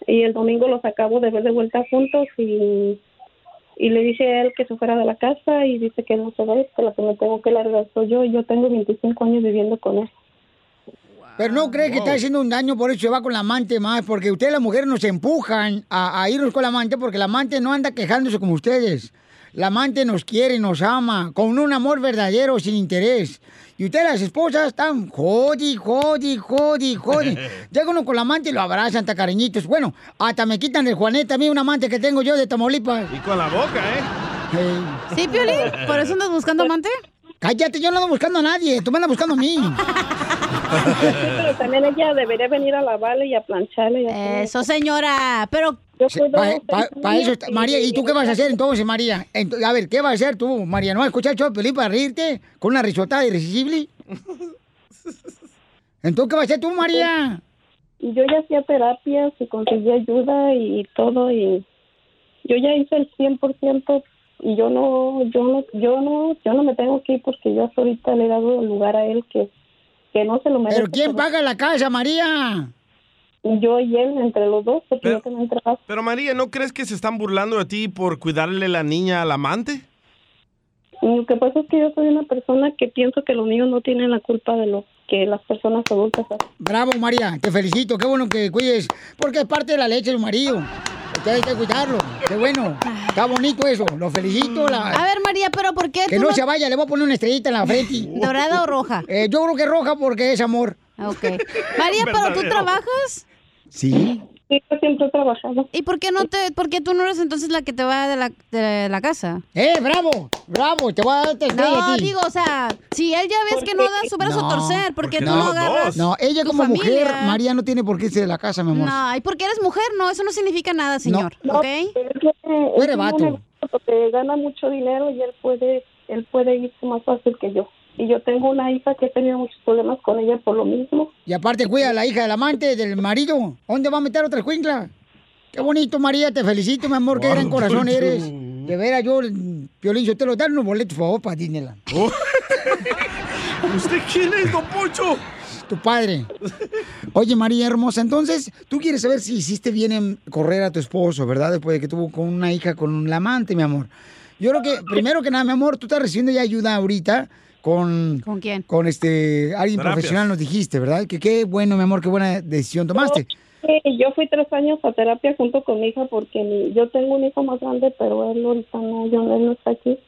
y el domingo los acabo de ver de vuelta juntos y, y le dije a él que se fuera de la casa y dice que no se va, que la que me tengo que largar soy yo y yo tengo 25 años viviendo con él. Pero no cree que está haciendo un daño, por eso se va con la amante más, porque ustedes las mujeres nos empujan a, a irnos con la amante, porque la amante no anda quejándose como ustedes. La amante nos quiere, nos ama, con un amor verdadero, sin interés. Y ustedes las esposas están jodi, jodi, jodi, jodi. Llega uno con la amante y lo abrazan, hasta cariñitos. Bueno, hasta me quitan el Juanete, a mí un amante que tengo yo de Tamaulipas. Y con la boca, ¿eh? ¿Sí, Piolín? ¿Por eso andas buscando amante? Cállate, yo no ando buscando a nadie, tú me andas buscando a mí. Pero también ella debería venir a lavarle y a plancharle. Y a Eso, señora. Pero yo cuido Para eso está- María, ¿y tú qué vas a hacer entonces, María? A ver, ¿qué vas a hacer tú, María? ¿No vas a escuchar el show para reírte con una risotada irresistible? Entonces, ¿qué vas a hacer tú, María? Y yo ya hacía terapias y conseguí ayuda y todo y yo ya hice el 100% y yo no yo no yo no yo no me tengo que ir porque yo hasta ahorita le he dado lugar a él que que no se lo merece. ¿Pero quién paga la casa, María? Yo y él entre los dos porque yo también trabajo. Pero María, ¿no crees que se están burlando de ti por cuidarle la niña al amante? Y Lo que pasa es que yo soy una persona que pienso que los niños no tienen la culpa de lo que las personas adultas hacen. Bravo, María, te felicito, qué bueno que cuides, porque es parte de la leche de tu marido. Usted hay que cuidarlo, qué bueno. Está bonito eso, lo felicito. La... A ver, María, ¿pero por qué Que no no- se vaya, le voy a poner una estrellita en la frente. ¿Dorada o roja? Eh, yo creo que roja porque es amor. Ok. María, ¿pero tú trabajas? Sí. Sí, yo siempre he trabajado. ¿Y por qué no te, por qué tú no eres entonces la que te va de la, de la casa? ¡Eh, bravo! ¡Bravo! Te voy a dar estrella No, a ti. digo, o sea, si él ya ves que no da su brazo a torcer, ¿por qué tú no agarras? No, ella tu como mujer? María no tiene por qué irse de la casa, mi amor. No, y porque eres mujer, no, eso no significa nada, señor, No, ¿ok? es que vato. un negocio Porque gana mucho dinero y él puede, él puede irse más fácil que yo. Y yo tengo una hija que he tenido muchos problemas con ella por lo mismo. Y aparte cuida a la hija del amante, del marido. ¿Dónde va a meter otra escuincla? Qué bonito, María, te felicito, mi amor, qué gran corazón eres. De veras, yo, Piolín, yo te lo dan unos boletos, por favor, para Disneyland. ¿Usted quién es, don Poncho? Tu padre. Oye, María hermosa, entonces, tú quieres saber si hiciste bien en correr a tu esposo, ¿verdad? Después de que tuvo con una hija con un amante, mi amor. Yo creo que, primero que nada, mi amor, tú estás recibiendo ya ayuda ahorita con... ¿Con quién? Con este, alguien Terapias. profesional nos dijiste, ¿verdad? Que qué bueno, mi amor, qué buena decisión tomaste. Sí, yo fui tres años a terapia junto con mi hija porque mi- yo tengo un hijo más grande, pero él ahorita no, yo, él no está aquí.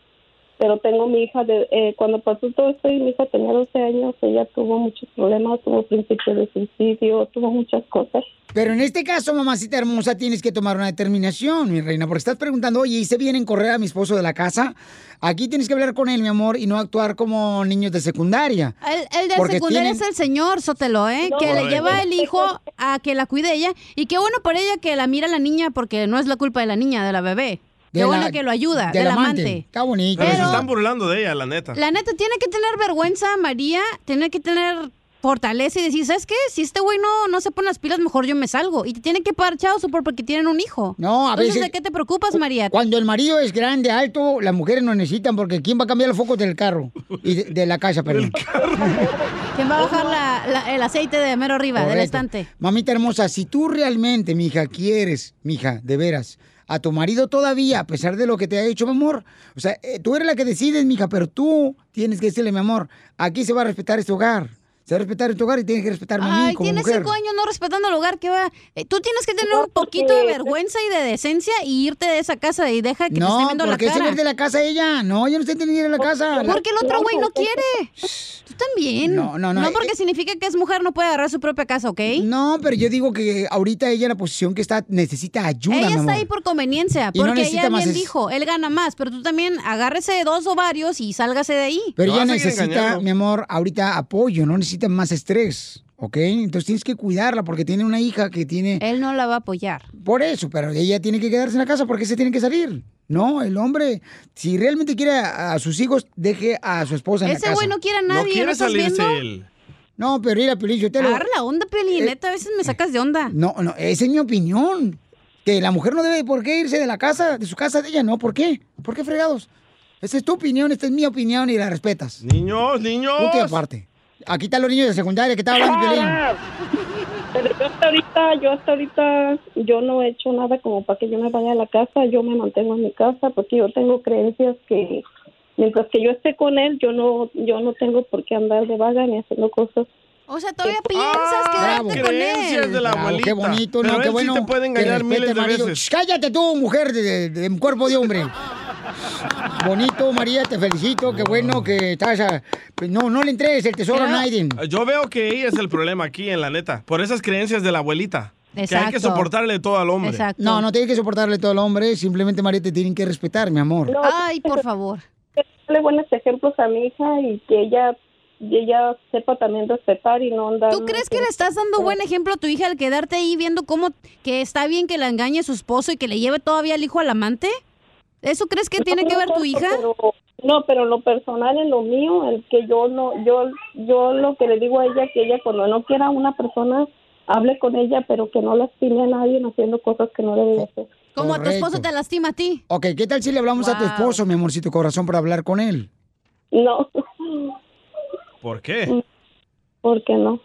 Pero tengo mi hija, de, eh, cuando pasó todo esto y mi hija tenía 12 años, ella tuvo muchos problemas, tuvo principio de suicidio, tuvo muchas cosas. Pero en este caso, mamacita hermosa, tienes que tomar una determinación, mi reina, porque estás preguntando, oye, ¿hice bien en correr a mi esposo de la casa? Aquí tienes que hablar con él, mi amor, y no actuar como niños de secundaria. El, el de secundaria tienen- es el señor Sotelo, ¿eh? No, que le lleva el hijo a que la cuide ella. Y qué bueno por ella que la mira la niña, porque no es la culpa de la niña, de la bebé. Qué bueno la- que lo ayuda, del del amante. amante. Está bonito. Pero se están burlando de ella, la neta. La neta, tiene que tener vergüenza, María, tiene que tener fortaleza y decir, ¿sabes qué? Si este güey no, no se pone las pilas, mejor yo me salgo. Y te tiene que pagar chao por porque tienen un hijo. No, a Entonces, veces- ¿de qué te preocupas, María? Cuando el marido es grande, alto, las mujeres no necesitan, porque ¿quién va a cambiar los focos del carro? Y de, de la casa, perdón. ¿Quién va a bajar la- la- el aceite de mero arriba, del Correcto. estante? Mamita hermosa, si tú realmente, mija, quieres, mija, de veras, a tu marido todavía, a pesar de lo que te ha hecho, mi amor, o sea, eh, tú eres la que decides, mija, pero tú tienes que decirle, mi amor, aquí se va a respetar este hogar. Se respetar tu hogar y tienes que respetarme a mí Ay, como tienes mujer. cinco años no respetando el hogar, ¿qué va? Eh, tú tienes que tener un poquito de vergüenza y de decencia y irte de esa casa y deja que te esté No, viendo ¿por la qué se cara. va de la casa ella? No, yo no estoy teniendo ir a la casa. Porque el otro güey no quiere. Tú también. No, no, no, No eh, porque significa que es mujer, no puede agarrar su propia casa, ¿ok? No, pero yo digo que ahorita ella en la posición que está necesita ayuda, ella mi está ahí por conveniencia, no porque necesita ella bien es- dijo, él gana más, pero tú también agárrese de dos ovarios y sálgase de ahí. Pero ella necesita, mi amor, ahorita apoyo, no necesita más estrés, ¿ok? Entonces tienes que cuidarla porque tiene una hija que tiene... Él no la va a apoyar. Por eso, pero ella tiene que quedarse en la casa porque se tiene que salir. No, el hombre, si realmente quiere a, a sus hijos, deje a su esposa en la Ese casa. güey no quiere a nadie, ¿no, estás viendo? No, pero mira, Piolín, yo te lo... Agarra la onda, Piolín, Eh, neta, a veces me sacas de onda. No, no, esa es mi opinión. Que la mujer no debe por qué irse de la casa, de su casa de ella, ¿no? ¿Por qué? ¿Por qué fregados? Esa es tu opinión, esta es mi opinión y la respetas. Niños, niños. Aparte. Aquí están los niños de secundaria que están hablando, Piolín. Pero yo hasta ahorita, yo hasta ahorita, yo no he hecho nada como para que yo me vaya a la casa, yo me mantengo en mi casa porque yo tengo creencias que mientras que yo esté con él, yo no, yo no tengo por qué andar de vaga ni haciendo cosas. O sea, todavía piensas quedarte con él. de la Bravo, abuelita. qué bonito, Pero no, él qué sí bueno. te puede que engañar miles de marido. veces. Shh, Cállate tú, mujer de, de- de cuerpo de hombre. bonito, María, te felicito, qué bueno que estás... a- No, no le entregues el tesoro a nadie. Yo veo que ella es el problema aquí, en la neta. Por esas creencias de la abuelita. Que hay que Exacto. soportarle todo al hombre. No, no tienes que soportarle todo al hombre, simplemente María te tienen que respetar, mi amor. Ay, por favor. Darle buenos ejemplos a mi hija y que ella, y ella sepa también respetar y no andar. ¿Tú crees que le estás dando buen ejemplo a tu hija al quedarte ahí viendo cómo que está bien que la engañe su esposo y que le lleve todavía al hijo al amante? ¿Eso crees que tiene que ver tu hija? Pero, no, pero lo personal, en lo mío, el que yo no, yo, yo lo que le digo a ella que ella cuando no quiera a una persona hable con ella, pero que no lastime a nadie haciendo cosas que no debe de hacer. Como a tu esposo te lastima a ti. Ok, ¿qué tal si le hablamos a tu Wow. esposo, mi amorcito corazón, para hablar con él? No. ¿Por qué? ¿Por qué no?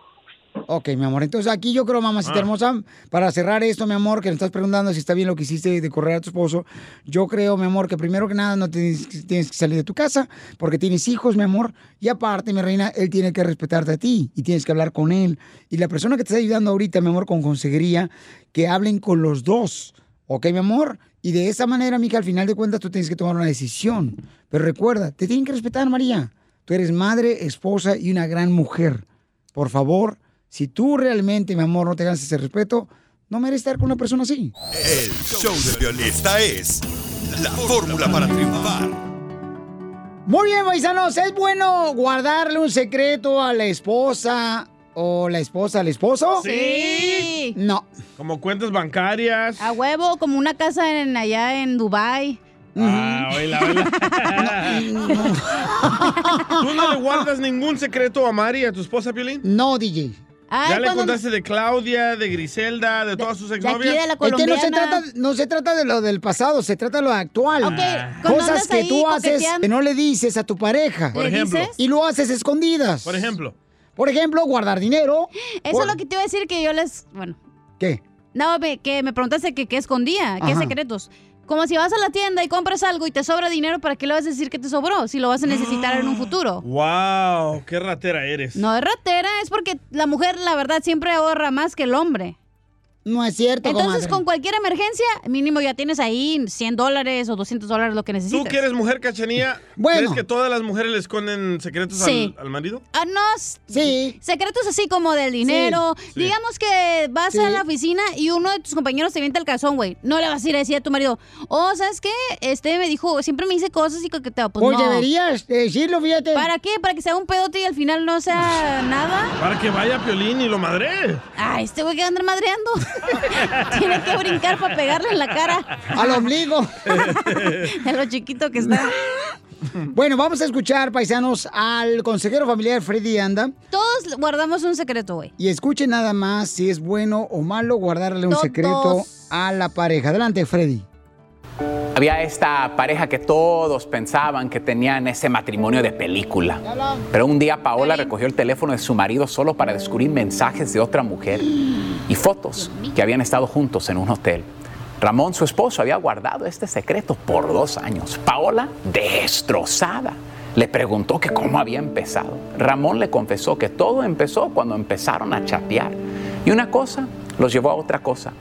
Ok, mi amor. Entonces aquí yo creo, mamacita Ah. hermosa, para cerrar esto, mi amor, que me estás preguntando si está bien lo que hiciste de correr a tu esposo, yo creo, mi amor, que primero que nada no tienes, que- tienes que salir de tu casa porque tienes hijos, mi amor, y aparte, mi reina, él tiene que respetarte a ti y tienes que hablar con él. Y la persona que te está ayudando ahorita, mi amor, con consejería, que hablen con los dos, ¿ok, mi amor? Y de esa manera, mija, al final de cuentas tú tienes que tomar una decisión. Pero recuerda, te tienen que respetar, María. Tú eres madre, esposa y una gran mujer. Por favor, si tú realmente, mi amor, no te ganas ese respeto, no mereces estar con una persona así. El show de violín. Esta es la fórmula para triunfar. Muy bien, paisanos, ¿es bueno guardarle un secreto a la esposa o la esposa al esposo? Sí. No. Como cuentas bancarias. A huevo, como una casa en allá en Dubai. Ah, oíla, oíla. ¿Tú no le guardas ningún secreto a Mari, a tu esposa, Piolín? No, DJ. ¿Ya le contaste de Claudia, de Griselda, de todas sus exnovias? Es que no se trata, no se trata de lo del pasado, se trata de lo actual. Cosas que ahí tú haces que no le dices a tu pareja. Por ¿Le ejemplo. dices? Y lo haces escondidas. Por ejemplo. Por ejemplo, guardar dinero. Eso es lo que te iba a decir que yo les... Bueno, ¿Qué? no, que me preguntaste que qué escondía, qué Ajá. secretos. Como si vas a la tienda y compras algo y te sobra dinero, ¿para qué le vas a decir que te sobró? Si lo vas a necesitar en un futuro. ¡Wow! ¡Qué ratera eres! No es ratera, es porque la mujer, la verdad, siempre ahorra más que el hombre. No es cierto, Entonces, comadre. con cualquier emergencia, mínimo ya tienes ahí 100 dólares o 200 dólares lo que ¿Tú necesitas. que eres mujer, Cachanía? Bueno. ¿Crees que todas las mujeres le esconden secretos Sí. al, al marido? Ah, no. Sí. Secretos así como del dinero. Sí. Digamos que vas Sí. a la oficina y uno de tus compañeros te vienta el calzón, güey. No le vas a ir a decir a tu marido, oh, ¿sabes qué? Este me dijo, siempre me dice cosas y que te pues, Pues no. deberías decirlo, fíjate. ¿Para qué? ¿Para que sea un pedote y al final no sea nada? Para que vaya Piolín y lo madre. Ah, este güey que anda madreando. Tiene que brincar para pegarle en la cara. Al ombligo. De lo chiquito que está. Bueno, vamos a escuchar, paisanos, al consejero familiar Freddy Anda. Todos guardamos un secreto, güey. Y escuchen nada más si es bueno o malo guardarle un secreto a la pareja. Adelante, Freddy. Había esta pareja que todos pensaban que tenían ese matrimonio de película. Pero un día Paola recogió el teléfono de su marido solo para descubrir mensajes de otra mujer y fotos que habían estado juntos en un hotel. Ramón, su esposo, había guardado este secreto por dos años. Paola, destrozada. Le preguntó que cómo había empezado. Ramón le confesó que todo empezó cuando empezaron a chatear. Y una cosa los llevó a otra cosa,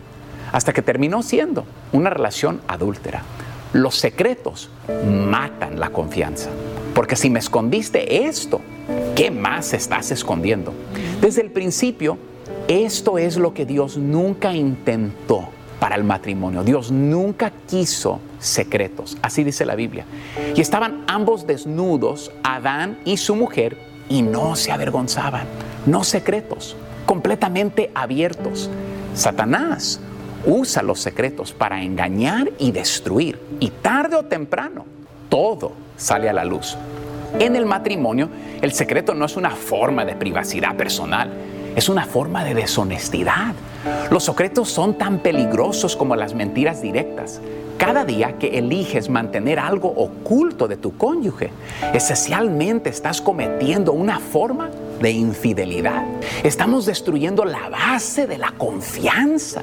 hasta que terminó siendo una relación adúltera. Los secretos matan la confianza. Porque si me escondiste esto, ¿qué más estás escondiendo? Desde el principio, esto es lo que Dios nunca intentó para el matrimonio. Dios nunca quiso secretos, así dice la Biblia. Y estaban ambos desnudos, Adán y su mujer, y no se avergonzaban, no secretos, completamente abiertos. Satanás usa los secretos para engañar y destruir, y tarde o temprano todo sale a la luz. En el matrimonio, el secreto no es una forma de privacidad personal, es una forma de deshonestidad. Los secretos son tan peligrosos como las mentiras directas. Cada día que eliges mantener algo oculto de tu cónyuge, esencialmente estás cometiendo una forma de infidelidad. Estamos destruyendo la base de la confianza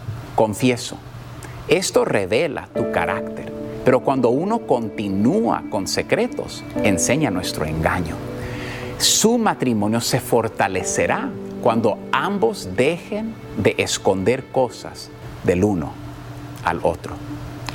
Confieso. Esto revela tu carácter, pero cuando uno continúa con secretos, enseña nuestro engaño. Su matrimonio se fortalecerá cuando ambos dejen de esconder cosas del uno al otro.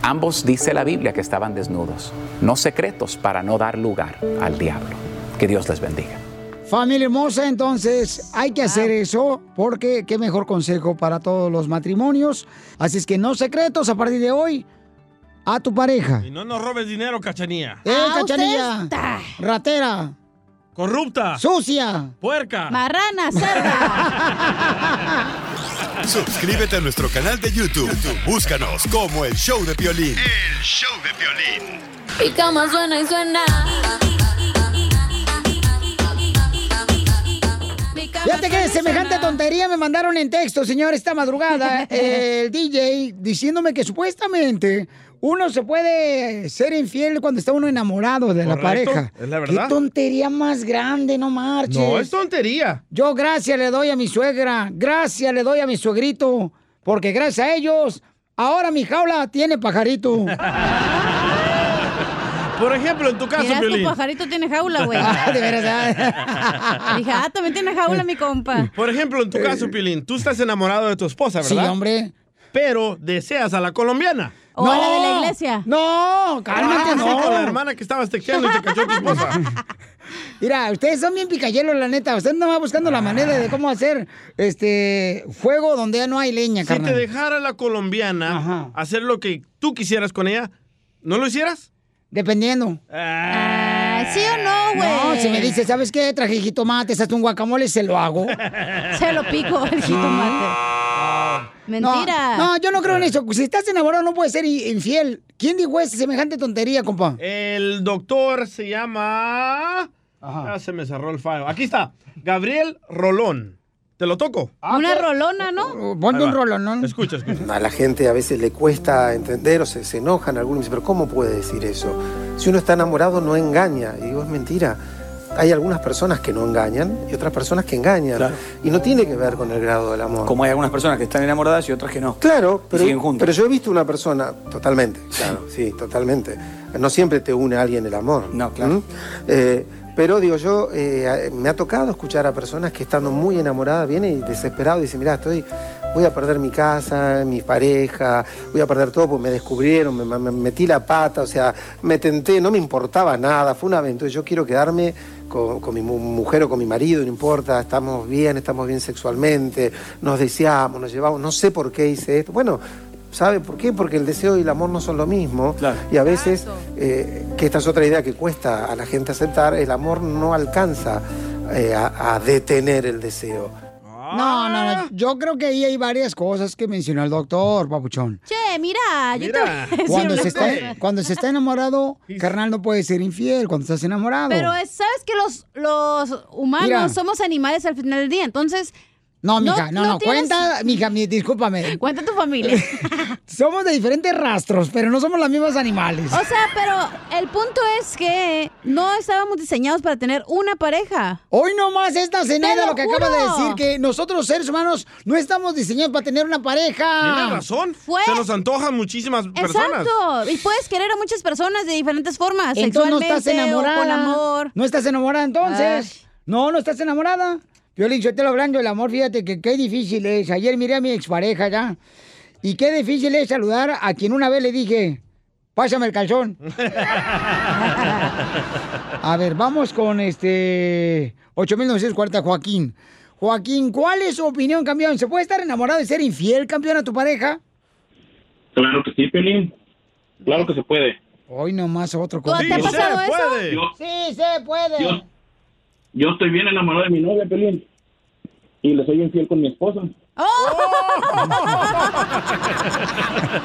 Ambos, dice la Biblia, que estaban desnudos, no secretos para no dar lugar al diablo. Que Dios les bendiga. Familia hermosa, entonces hay que hacer eso porque qué mejor consejo para todos los matrimonios. Así es que no secretos a partir de hoy a tu pareja. Y no nos robes dinero, cachanía. ¡Eh, Ah, usted cachanilla! está. ¡Ratera! Corrupta. ¡Sucia! Puerca. Marrana, cerda. Suscríbete a nuestro canal de YouTube. Búscanos como El Show de Piolín. El Show de Piolín. Mi cama suena y suena. Fíjate que semejante tontería me mandaron en texto, señor, esta madrugada, el DJ diciéndome que supuestamente uno se puede ser infiel cuando está uno enamorado de la pareja. es la verdad. Qué tontería más grande, no marches. No, es tontería. Yo gracias le doy a mi suegra, gracias le doy a mi suegrito, porque gracias a ellos, ahora mi jaula tiene pajarito. Por ejemplo, en tu caso, Mira, tu Piolín. pajarito tiene jaula, güey. Ah, de verdad. Dije, ah, también tiene jaula mi compa. Por ejemplo, en tu caso, Piolín, tú estás enamorado de tu esposa, Sí, ¿verdad? hombre. Pero deseas a la colombiana. O a la de la iglesia. No, cálmate, Ah, sí, no. con la hermana que estabas texteando y te cachó tu esposa. Mira, ustedes son bien picayelos, la neta. Ustedes no van buscando la manera de cómo hacer este fuego donde ya no hay leña, Si carnal. te dejara la colombiana hacer lo que tú quisieras con ella, ¿no lo hicieras? Dependiendo. Ah, ¿Sí o no, güey? No, si me dice, ¿sabes qué? Traje jitomates, hasta un guacamole, se lo hago. Se lo pico el jitomate. Mentira. No, no, yo no creo en eso. Si estás enamorado no puedes ser infiel. ¿Quién dijo esa semejante tontería, compa? El doctor se llama... Ah, se me cerró el fallo. Aquí está. Gabriel Rolón. ¿Te lo toco? Una rolona, ¿no? Ponte Ahí un va. rolón, ¿no? Escucha, escucha. A la gente a veces le cuesta entender o se, se enojan algunos. Dicen, pero ¿cómo puede decir eso? Si uno está enamorado no engaña. Y digo, es mentira. Hay algunas personas que no engañan y otras personas que engañan. Y no tiene que ver con el grado del amor. Como hay algunas personas que están enamoradas y otras que no. Claro, pero, siguen juntos. pero yo he visto una persona, totalmente, claro, sí, totalmente. No siempre te une a alguien el amor. No, claro. Pero digo, yo eh, me ha tocado escuchar a personas que estando muy enamoradas vienen y desesperados dicen, mira, estoy voy a perder mi casa, mi pareja, voy a perder todo porque me descubrieron, me, me- me metí la pata, o sea, me tenté, no me importaba nada, fue una aventura. Yo quiero quedarme con, con mi mu- mujer o con mi marido, no importa, estamos bien, estamos bien sexualmente, nos deseamos, nos llevamos, no sé por qué hice esto. Bueno, ¿sabe por qué? Porque el deseo y el amor no son lo mismo. Y a veces, eh, que esta es otra idea que cuesta a la gente aceptar, el amor no alcanza eh, a- a detener el deseo. No, no, no. Yo creo que ahí hay varias cosas que mencionó el doctor, papuchón. Che, mira, yo te voy a decir Cuando se, está, cosa. cuando se está enamorado, carnal, no puede ser infiel cuando estás enamorado. Pero es- sabes que los, los humanos Mira. somos animales al final del día, entonces. No, mija, no, no, tienes- cuenta, mija, mi- discúlpame. Cuenta tu familia. somos de diferentes rastros, pero no somos los mismos animales. O sea, pero el punto es que no estábamos diseñados para tener una pareja. Hoy nomás esta Zenaida Te lo que acaba de decir, que nosotros seres humanos no estamos diseñados para tener una pareja. Tienes razón. Fue- Se nos antojan muchísimas personas. Exacto. Y puedes querer a muchas personas de diferentes formas. Entonces no sexualmente estás enamorada. o con amor. No estás enamorada entonces. No, no estás enamorada. Violín, yo te lo hablando del amor, fíjate que qué difícil es. Ayer miré a mi expareja ya. Y qué difícil es saludar a quien una vez le dije, pásame el calzón. A ver, vamos con este 8940, Joaquín. Joaquín, ¿cuál es su opinión, campeón? ¿Se puede estar enamorado de ser infiel, campeón, a tu pareja? Claro que sí, Pelín. Claro que se puede. Hoy nomás otro ¿Te ha pasado eso? puede. Yo- Sí, se puede. Yo, yo estoy bien enamorado de mi novia, Pelín. Y le soy infiel con mi esposa.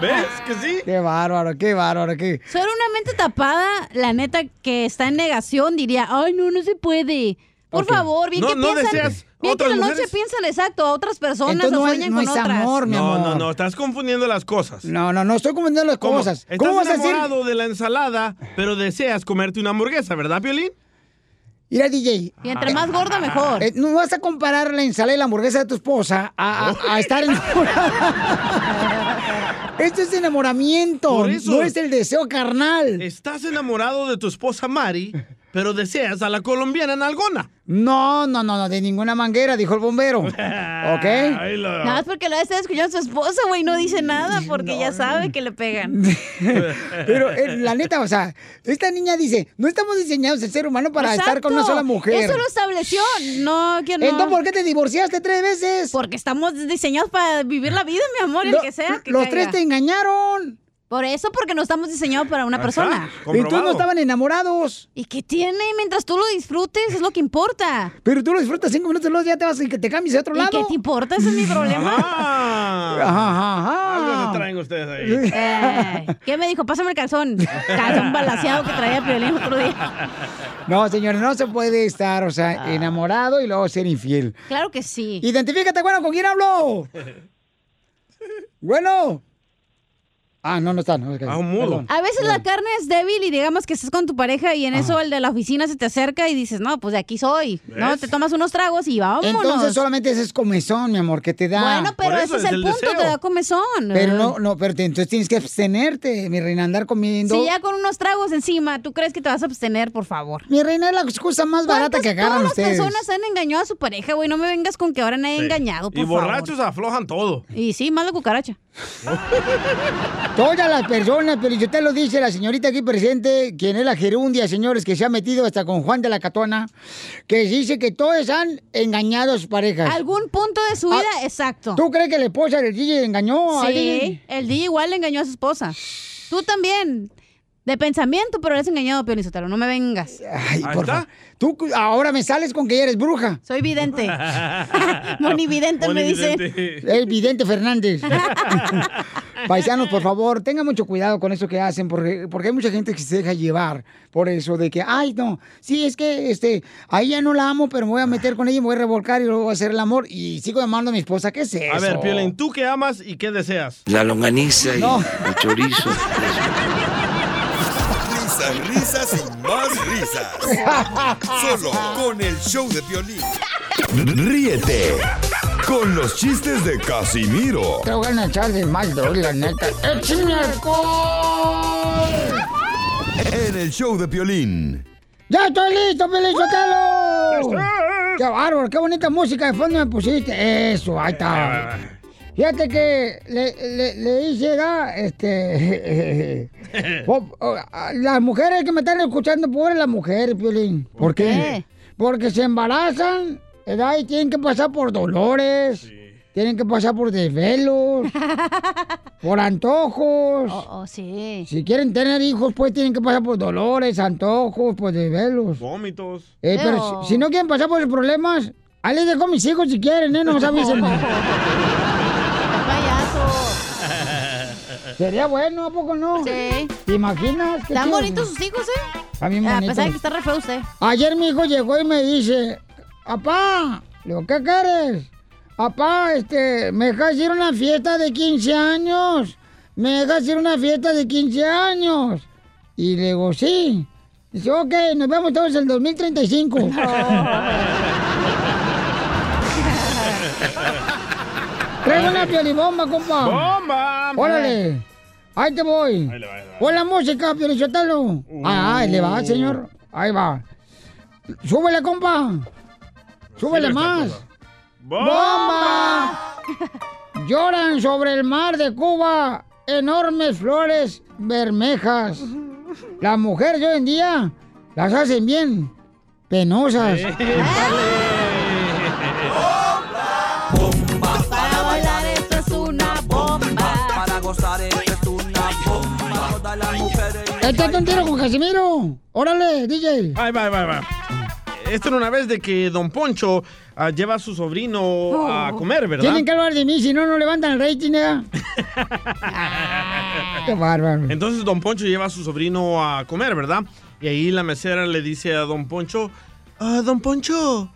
¿Ves que sí? Qué bárbaro, qué bárbaro, qué. Ser una mente tapada, la neta que está en negación, diría, ay, no, no se puede. Por favor, bien No- que no piensan. deseas bien que en la noche mujeres. piensan exacto a otras personas Entonces o no es- sueñan no con es otras. amor, mi No, amor. no, no, estás confundiendo las cosas. No, no, no estoy confundiendo las ¿Cómo? cosas. Estás ¿Cómo vas a decir? enamorado de la ensalada, pero deseas comerte una hamburguesa, ¿verdad, Piolín? Mira, DJ. Y entre más gorda, mejor. Eh, no vas a comparar la ensalada y la hamburguesa de tu esposa a, a- a estar enamorada. Esto es enamoramiento, Por eso. no es el deseo carnal. Estás enamorado de tu esposa Mari, pero deseas a la colombiana Nalgona. No, no, no, no, de ninguna manguera, dijo el bombero. ¿Ok? Nada más porque lo está escuchando a su esposa, güey, no dice nada porque ya sabe que le pegan. Pero eh, la neta, o sea, esta niña dice, no estamos diseñados el ser humano para estar con una sola mujer. Eso lo estableció. No, que no. Entonces, ¿por qué te divorciaste tres veces? Porque estamos diseñados para vivir la vida, mi amor, el Lo- que sea. que los caiga. tres te engañaron. Por eso, porque no estamos diseñados para una persona. Y tú no estaban enamorados. ¿Y qué tiene? Mientras tú lo disfrutes, es lo que importa. Pero tú lo disfrutas cinco minutos y luego ya te vas y que te cambies a otro ¿Y lado. qué te importa? Ese es mi problema. Ajá, ajá. Algo se traen ustedes ahí. Eh, ¿Qué me dijo? Pásame el calzón. Calzón balaseado que traía Piolín otro día. No, señores, no se puede estar, o sea, Ah. enamorado y luego ser infiel. Claro que sí. Identifícate, bueno, ¿con quién hablo? Bueno. Ah, no, no está. No, Ah, un mudo. A veces la carne es débil y digamos que estás con tu pareja y en eso el de la oficina se te acerca y dices, no, pues de aquí soy. No, te tomas unos tragos y vámonos. Entonces solamente ese es comezón, mi amor, que te da. Bueno, pero ese es el, punto, te da comezón. Pero no, no, pero te- entonces tienes que abstenerte, mi reina, andar comiendo. Si ya con unos tragos encima, ¿tú crees que te vas a abstener, por favor? Mi reina es la excusa más barata que agarran Todas las ustedes. personas han engañado a su pareja, güey. No me vengas con que ahora nadie Sí. engañado, por Y favor. borrachos aflojan todo. Y sí, más la cucaracha. Todas las personas, pero yo te lo dice la señorita aquí presente, quien es la gerundia, señores, que se ha metido hasta con Juan de la Catona, que dice que todos han engañado a sus parejas. Algún punto de su vida, exacto. ¿Tú crees que la esposa del DJ engañó a Sí, DJ? el DJ igual le engañó a su esposa. Tú también. De pensamiento, pero eres engañado, Pionisotero. No me vengas. Ay, por favor. Tú ahora me sales con que eres bruja. Soy vidente. Monividente me dice. El vidente Fernández. Paisanos, por favor, tengan mucho cuidado con eso que hacen, porque, porque hay mucha gente que se deja llevar por eso de que, ay, no, sí, es que este, a ella no la amo, pero me voy a meter con ella, me voy a revolcar y luego voy a hacer el amor y sigo llamando a mi esposa. ¿Qué es eso? A ver, Piolín, ¿tú qué amas y qué deseas? La longaniza y No. el chorizo. Risas, risas y más risas. Solo con el show de violín. Ríete con los chistes de Casimiro Te voy a echar de mal, droga, la neta. ¡Échame alcohol! en el show de violín. ¡Ya estoy listo, Pelizotelo! Qué bárbaro, qué bonita música de fondo me pusiste. Eso, ahí está. Fíjate que le, le, le hice, ¿da? este... las mujeres que me están escuchando, pobres las mujeres, Piolín. ¿Por qué? Porque se embarazan, ¿verdad? Y tienen que pasar por dolores, tienen que pasar por desvelos, por antojos. Oh, sí. Si quieren tener hijos, pues tienen que pasar por dolores, antojos, por desvelos. Vómitos. Eh, pero si, si no quieren pasar por los problemas, ahí les dejo a mis hijos si quieren, ¿eh? No sabes. Sería bueno, ¿a poco no? Sí. ¿Te imaginas? Están bonitos sus hijos, ¿eh? Están bien A bonitos. pesar de que está re feo usted. Ayer mi hijo llegó y me dice, papá, le digo, ¿qué quieres? Papá, este, ¿me dejas ir a una fiesta de 15 años? ¿Me dejas ir a una fiesta de 15 años? Y le digo, sí. Dice, ok, nos vemos todos en el 2035. Traigo una piolibomba, compa. ¡Bomba! Órale. Ahí te voy. Ahí le va, ahí le va. Pon la música, Piolichotelo. Ah, ahí le va, señor. Ahí va. Súbele, compa. Súbele más. ¡Bomba! Lloran sobre el mar de Cuba enormes flores bermejas. Las mujeres hoy en día las hacen bien penosas. Para bailar esto es una bomba. Para gozar esto es una bomba. Todas las mujeres. Échate un tiro con Casimiro. Órale, DJ. Ahí va, va, va. Esto era una vez de que Don Poncho ah, lleva a su sobrino a comer, ¿verdad? Tienen que hablar de mí, si no, no levantan el rating, ¿eh? Qué bárbaro. Entonces Don Poncho lleva a su sobrino a comer, ¿verdad? Y ahí la mesera le dice a Don Poncho, "Ah, Don Poncho,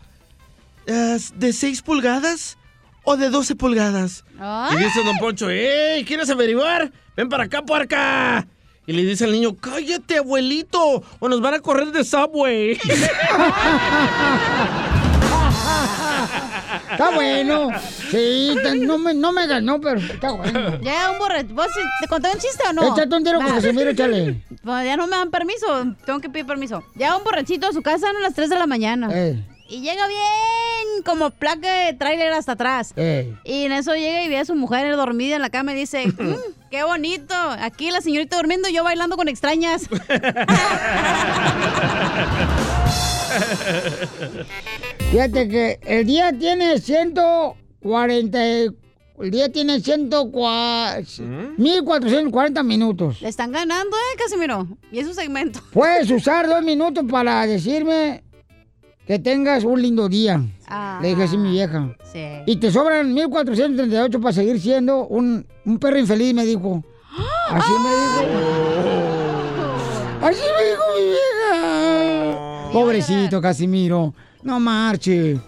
¿es ¿de 6 pulgadas o de 12 pulgadas? Y dice Don Poncho, ¡Ey! ¿Quieres averiguar? Ven para acá, puerca. Y le dice al niño, cállate, abuelito, o nos van a correr de Subway. Está bueno. Sí, te- no me, no me ganó, pero está bueno. Ya, un borracho. ¿Vos te conté un chiste o no? Échate un tiro con. Casimiro, échale. Pues ya no me dan permiso. Tengo que pedir permiso. Ya un borrachito a su casa a las 3 de la mañana. Eh. Y llega bien como placa de tráiler hasta atrás. Y en eso llega y ve a su mujer dormida en la cama y dice, "Mm, qué bonito. Aquí la señorita durmiendo y yo bailando con extrañas. Fíjate que el día tiene 140. y- El día tiene 104, 1440 minutos. Le están ganando, ¿eh, Casimiro? Y es un segmento. Puedes usar dos minutos para decirme que tengas un lindo día. Le dije así a mi vieja. Sí. Y te sobran 1438 para seguir siendo un, un perro infeliz, me dijo. Así me dijo. Así me dijo mi vieja. Pobrecito Casimiro. No marche. ¿Y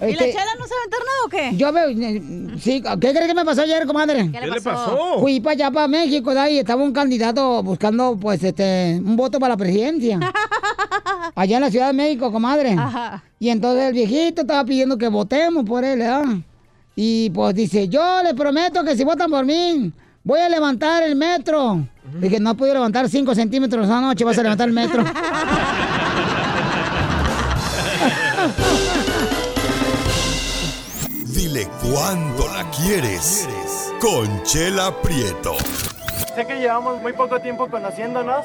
la Este, chela no sabe aventar nada o qué? Yo veo, eh, sí, ¿qué crees que me pasó ayer, comadre? ¿Qué le ¿Qué le pasó? Fui para allá, para México, ¿da? y estaba un candidato buscando, pues, este, un voto para la presidencia. allá en la Ciudad de México, comadre. Ajá. Y entonces el viejito estaba pidiendo que votemos por él, ¿verdad? Y pues dice, yo les prometo que si votan por mí, voy a levantar el metro. Dije, no he podido levantar 5 centímetros anoche, vas a levantar el metro. Dile cuándo la quieres. Conchela Prieto. Sé que llevamos muy poco tiempo conociéndonos.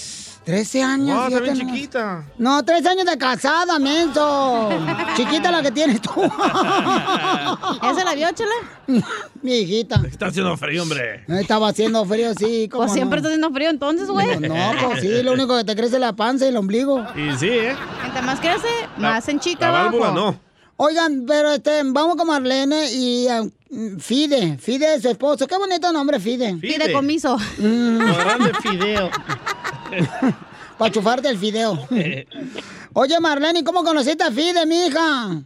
13 años. Wow, está bien chiquita. No, 13 años de casada, menso. Chiquita la que tienes tú. ¿Esa la vio, chela? Mi hijita. Está haciendo frío, hombre. Estaba haciendo frío, sí. ¿cómo Pues siempre no? está haciendo frío entonces, güey. No, no, pues sí, lo único que te crece es la panza y el ombligo. Y sí, ¿eh? Entre más crece, más en chica La válvula abajo. no. Oigan, pero este, vamos con Marlene y ah, Fide. Fide es su esposo. Qué bonito nombre, Fide. Fide comiso. Podrán de fideo. Para chufarte el fideo. Oye, Marlene, ¿cómo conociste a Fide, mija?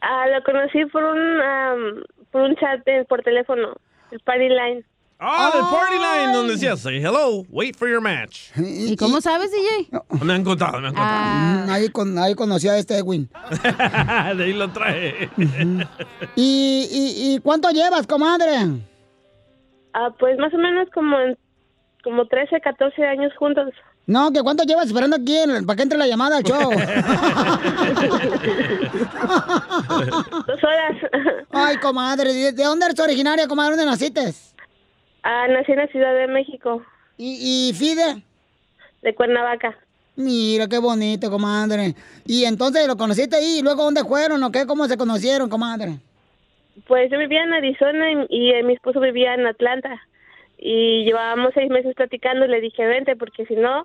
Ah, lo conocí por un por un chat de- por teléfono, el Party Line. Ah, del Party Line, donde decía, say hello, wait for your match. ¿Y cómo sabes, DJ? Me han contado, me han contado. Mm, Ahí, con, ahí conocí a este Edwin. de ahí lo trae. ¿Y, y, y cuánto llevas, comadre? Ah, pues más o menos como, en- como 13, 14 años juntos. No, que cuánto llevas esperando aquí en- para que entre la llamada al show. Dos horas. Ay, comadre, ¿de, de dónde eres originaria, comadre? ¿Dónde naciste? Ah, nací en la Ciudad de México. ¿Y, y Fide? De Cuernavaca. Mira, qué bonito, comadre. Y entonces lo conociste ahí, y luego dónde fueron o qué, cómo se conocieron, comadre. Pues yo vivía en Arizona y, y, mi esposo vivía en Atlanta. Y llevábamos seis meses platicando y le dije, vente, porque si no,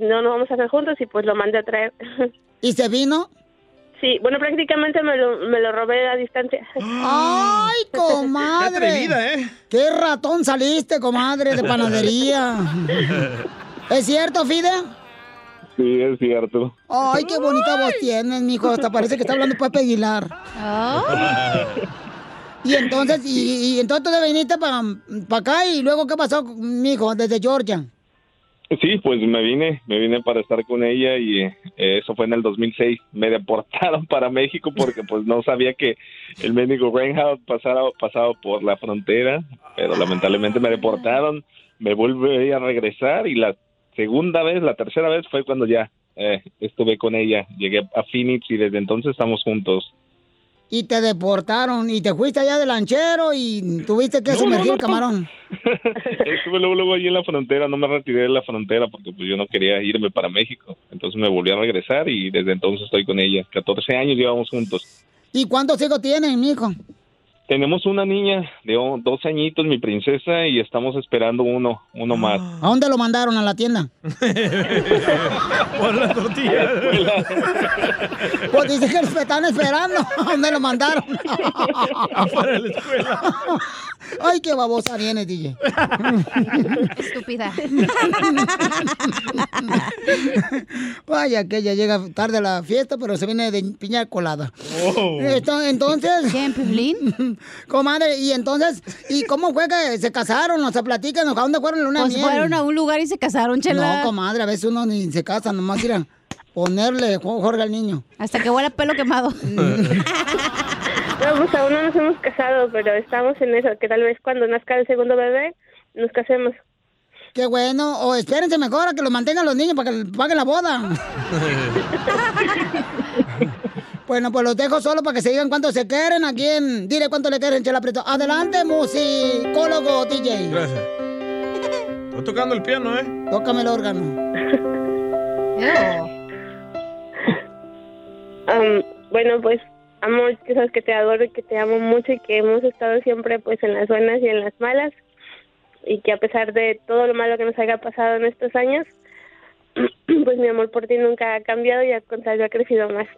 no nos vamos a hacer juntos y pues lo mandé a traer. ¿Y se vino? Sí, bueno, prácticamente me lo, me lo robé a distancia. ¡Ay, comadre! Qué atrevida, ¿eh? ¡Qué ratón saliste, comadre, de panadería! ¿Es cierto, Fide? Sí, es cierto. Ay, qué bonita voz tienes, mijo. Hasta parece que está hablando Pepe Aguilar. Y entonces, y, y entonces te viniste para acá y luego, ¿qué pasó, mijo, desde Georgia? Sí, pues me vine, me vine para estar con ella y eh, eso fue en el 2006. Me deportaron para México porque pues no sabía que el médico Reinhardt pasara, pasaba por la frontera, pero lamentablemente me deportaron. Me volví a regresar y la segunda vez, la tercera vez fue cuando ya eh, estuve con ella. Llegué a Phoenix y desde entonces estamos juntos. Y te deportaron y te fuiste allá de lanchero y tuviste que No, sumergir no, el no. camarón. Estuve luego, luego allí en la frontera, no me retiré de la frontera porque pues yo no quería irme para México. Entonces me volví a regresar y desde entonces estoy con ella. 14 años llevamos juntos. ¿Y cuántos hijos tienen, mijo? Tenemos una niña de o- dos añitos, mi princesa, y estamos esperando uno, uno más. ¿A dónde lo mandaron? ¿A la tienda? Por la tortilla. Pues dice que están esperando. ¿A dónde lo mandaron? Afuera de la escuela. Ay, qué babosa viene, DJ. Estúpida. Vaya, que ella llega tarde a la fiesta, pero se viene de piña colada. Oh. Entonces. Comadre, y entonces, ¿y cómo fue que se casaron? O sea, platícanos, ¿a dónde fueron la luna de Pues miel? fueron a un lugar y se casaron, chela. No, comadre, a veces uno ni se casa, nomás ir ponerle Jo- Jorge al niño. Hasta que huele a pelo quemado. No, pues aún no nos hemos casado, pero estamos en eso, que tal vez cuando nazca el segundo bebé nos casemos. Qué bueno. O espérense mejor a que lo mantengan los niños para que paguen la boda. bueno, pues los dejo solo para que se digan cuánto se quieren. ¿A quién? Dile cuánto le quieren, Chela Prieto. Adelante, musicólogo DJ. Gracias. Estoy tocando el piano, ¿eh? Tócame el órgano. Am, bueno, pues, amor, que sabes que te adoro y que te amo mucho y que hemos estado siempre pues en las buenas y en las malas y que a pesar de todo lo malo que nos haya pasado en estos años, pues mi amor por ti nunca ha cambiado y al contrario ha crecido más.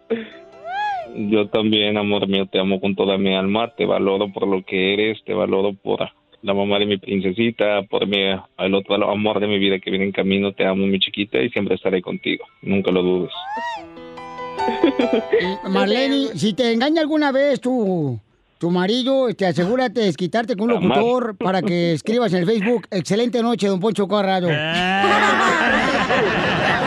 Yo también, amor mío, te amo con toda mi alma, te valoro por lo que eres, te valoro por la mamá de mi princesita, por mi, el otro amor de mi vida que viene en camino, te amo mi chiquita y siempre estaré contigo, nunca lo dudes. Marlene, si te engaña alguna vez tu, tu marido, este, asegúrate de quitarte con un locutor para que escribas en el Facebook. Excelente noche, don Poncho Corrado.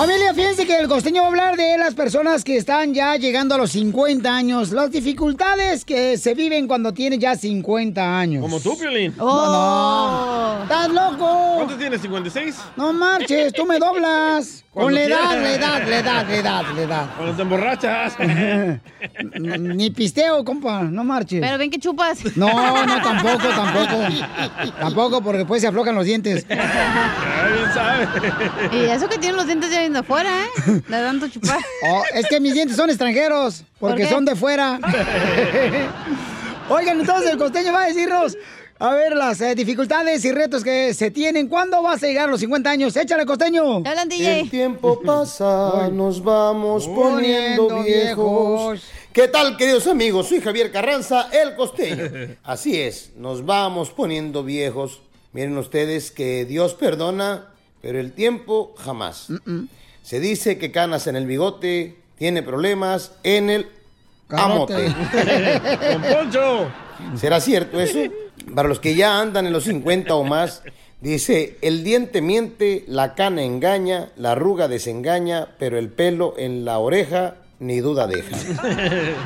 Familia, fíjense que el costeño va a hablar de las personas que están ya llegando a los 50 años, las dificultades que se viven cuando tienen ya 50 años. Como tú, Piolín. No, no. ¿Estás loco? ¿Cuánto tienes? ¿56? No marches, tú me doblas. Con la edad, la edad, la edad, la edad, la edad. Cuando te emborrachas. Ni pisteo, compa, no marches. Pero ven que chupas. No, no, tampoco, tampoco. Tampoco, porque después se aflojan los dientes. bien sabe. Y eso que tienen los dientes ya viendo afuera, ¿eh? De tanto chupar. Oh, es que mis dientes son extranjeros, porque son de fuera. Oigan, entonces el costeño va a decirnos, a ver, las eh, dificultades y retos que se tienen. ¿Cuándo vas a llegar a los 50 años? Échale, costeño. hablan, El tiempo pasa, nos vamos Poniendo poniendo viejos. viejos. ¿Qué tal, queridos amigos? Soy Javier Carranza, el costeño. Así es, nos vamos poniendo viejos. Miren ustedes que Dios perdona, pero el tiempo jamás. Se dice que canas en el bigote tiene problemas en el amote. Don Poncho. ¿Será cierto eso? Para los que ya andan en los 50 o más, dice, el diente miente, la cana engaña, la arruga desengaña, pero el pelo en la oreja ni duda deja.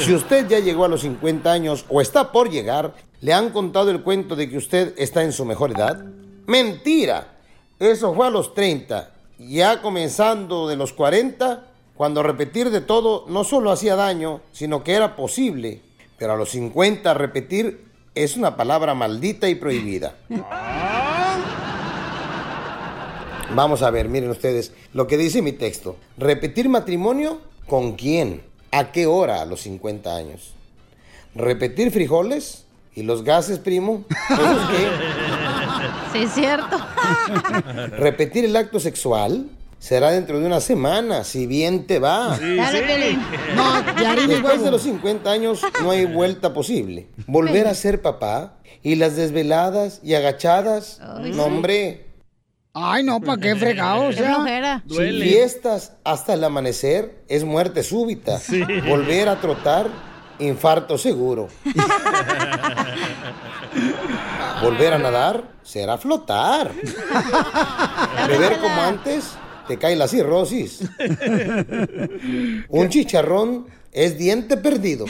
Si usted ya llegó a los 50 años o está por llegar, ¿le han contado el cuento de que usted está en su mejor edad? Mentira. Eso fue a los 30. Ya comenzando de los 40, cuando repetir de todo no solo hacía daño, sino que era posible. Pero a los 50 repetir es una palabra maldita y prohibida. Vamos a ver, miren ustedes lo que dice mi texto. Repetir matrimonio con quién, a qué hora a los 50 años. Repetir frijoles y los gases, primo. ¿Esos qué? Sí, es cierto. Repetir el acto sexual será dentro de una semana, si bien te va. Sí, Dale, sí. No, ya Después de los 50 años no hay vuelta posible. Volver a ser papá y las desveladas y agachadas. Ay, no, sí. hombre. Ay, no, ¿para qué fregado? O sea. Sin fiestas hasta el amanecer es muerte súbita. Volver a trotar, infarto seguro. Volver a nadar será flotar. Beber como antes te cae la cirrosis. Un chicharrón es diente perdido.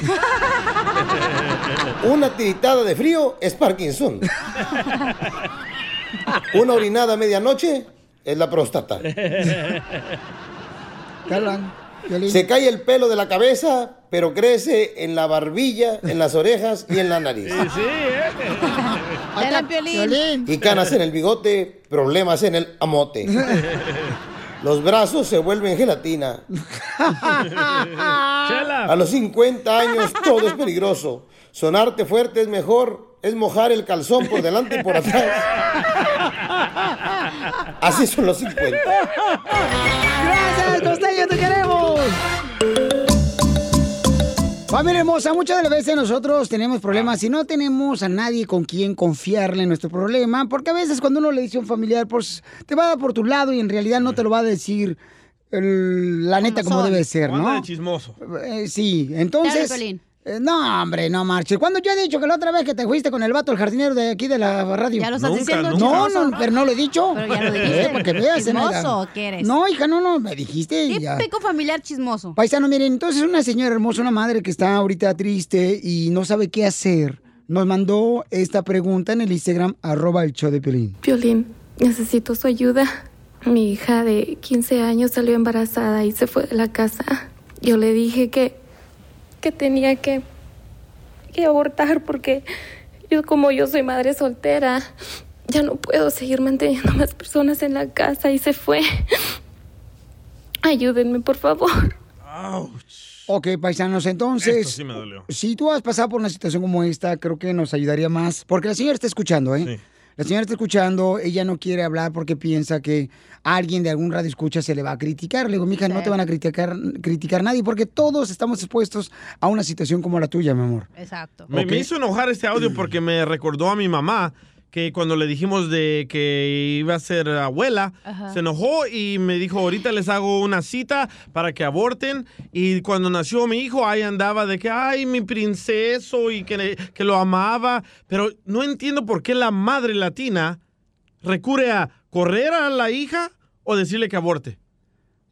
Una tiritada de frío es Parkinson. Una orinada a medianoche es la próstata. Se cae el pelo de la cabeza, pero crece en la barbilla, en las orejas y en la nariz. Dale, Piolín. Y canas en el bigote, problemas en el amote. Los brazos se vuelven gelatina. A los 50 años todo es peligroso. Sonarte fuerte es mejor, es mojar el calzón por delante y por atrás. Así son los 50. Familia hermosa, muchas de las veces nosotros tenemos problemas y no tenemos a nadie con quien confiarle en nuestro problema, porque a veces cuando uno le dice a un familiar, pues te va a dar por tu lado y en realidad no te lo va a decir el- la neta como son. debe ser, ¿no? de chismoso. Eh, sí, entonces... Eh, no, hombre, no marches. Cuando yo he dicho que la otra vez que te fuiste con el vato, el jardinero de aquí de la radio. Ya lo estás Nunca, diciendo, No, no, pero no lo he dicho. Pero ya lo dijiste. Eh, para que veas, ¿Chismoso Zenaida. o qué eres? No, hija, no, no, me dijiste. Típico familiar chismoso. Paisano, miren, entonces una señora hermosa, una madre que está ahorita triste y no sabe qué hacer, nos mandó esta pregunta en el Instagram, arroba el show de Piolín. Piolín, necesito su ayuda. Mi hija de 15 años salió embarazada y se fue de la casa. Yo le dije que, que tenía que, que abortar porque yo como yo soy madre soltera, ya no puedo seguir manteniendo más personas en la casa y se fue. Ayúdenme, por favor. Ok, paisanos, entonces... Esto sí me dolió. Si tú has pasado por una situación como esta, creo que nos ayudaría más. Porque la señora está escuchando, ¿eh? La señora está escuchando, ella no quiere hablar porque piensa que alguien de algún radio escucha se le va a criticar. Le digo, mija, no te van a criticar, criticar nadie porque todos estamos expuestos a una situación como la tuya, mi amor. Exacto. Me, me hizo enojar este audio porque me recordó a mi mamá que cuando le dijimos de que iba a ser abuela, Ajá. se enojó y me dijo, ahorita les hago una cita para que aborten. Y cuando nació mi hijo, ahí andaba de que, ay, mi princeso y que, le- que lo amaba. Pero no entiendo por qué la madre latina recurre a correr a la hija o decirle que aborte.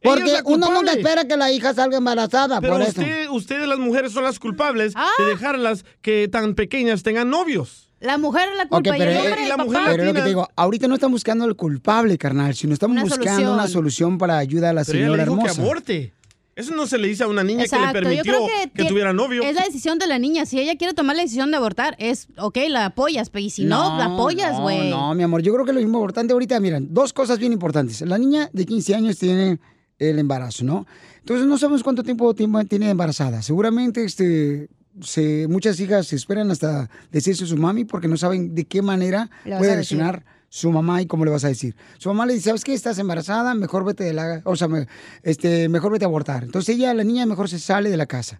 Porque uno nunca espera que la hija salga embarazada, Pero por eso. usted, ustedes las mujeres son las culpables de dejarlas que tan pequeñas tengan novios. La mujer es la Ok, culpa pero, y el eh, hombre, el pero es lo que te digo, ahorita no estamos buscando el culpable, carnal, sino estamos Una buscando solución. una solución para ayudar a la Pero ella señora le dijo hermosa. que aborte. Eso no se le dice a una niña Exacto, que le permitió que, tuviera novio. Es la decisión de la niña. Si ella quiere tomar la decisión de abortar, es ok, la apoyas, pero y si no, la apoyas, no, güey. No, mi amor, yo creo que lo importante ahorita, miren, dos cosas bien importantes. La niña de 15 años tiene el embarazo, ¿no? Entonces no sabemos cuánto tiempo tiempo tiene embarazada. Seguramente este, se, muchas hijas se esperan hasta decirse a su mami porque no saben de qué manera puede reaccionar su mamá y cómo le vas a decir. Su mamá le dice, ¿sabes qué? Estás embarazada, mejor vete de la... O sea, me- este, mejor vete a abortar. Entonces ella, la niña, mejor se sale de la casa.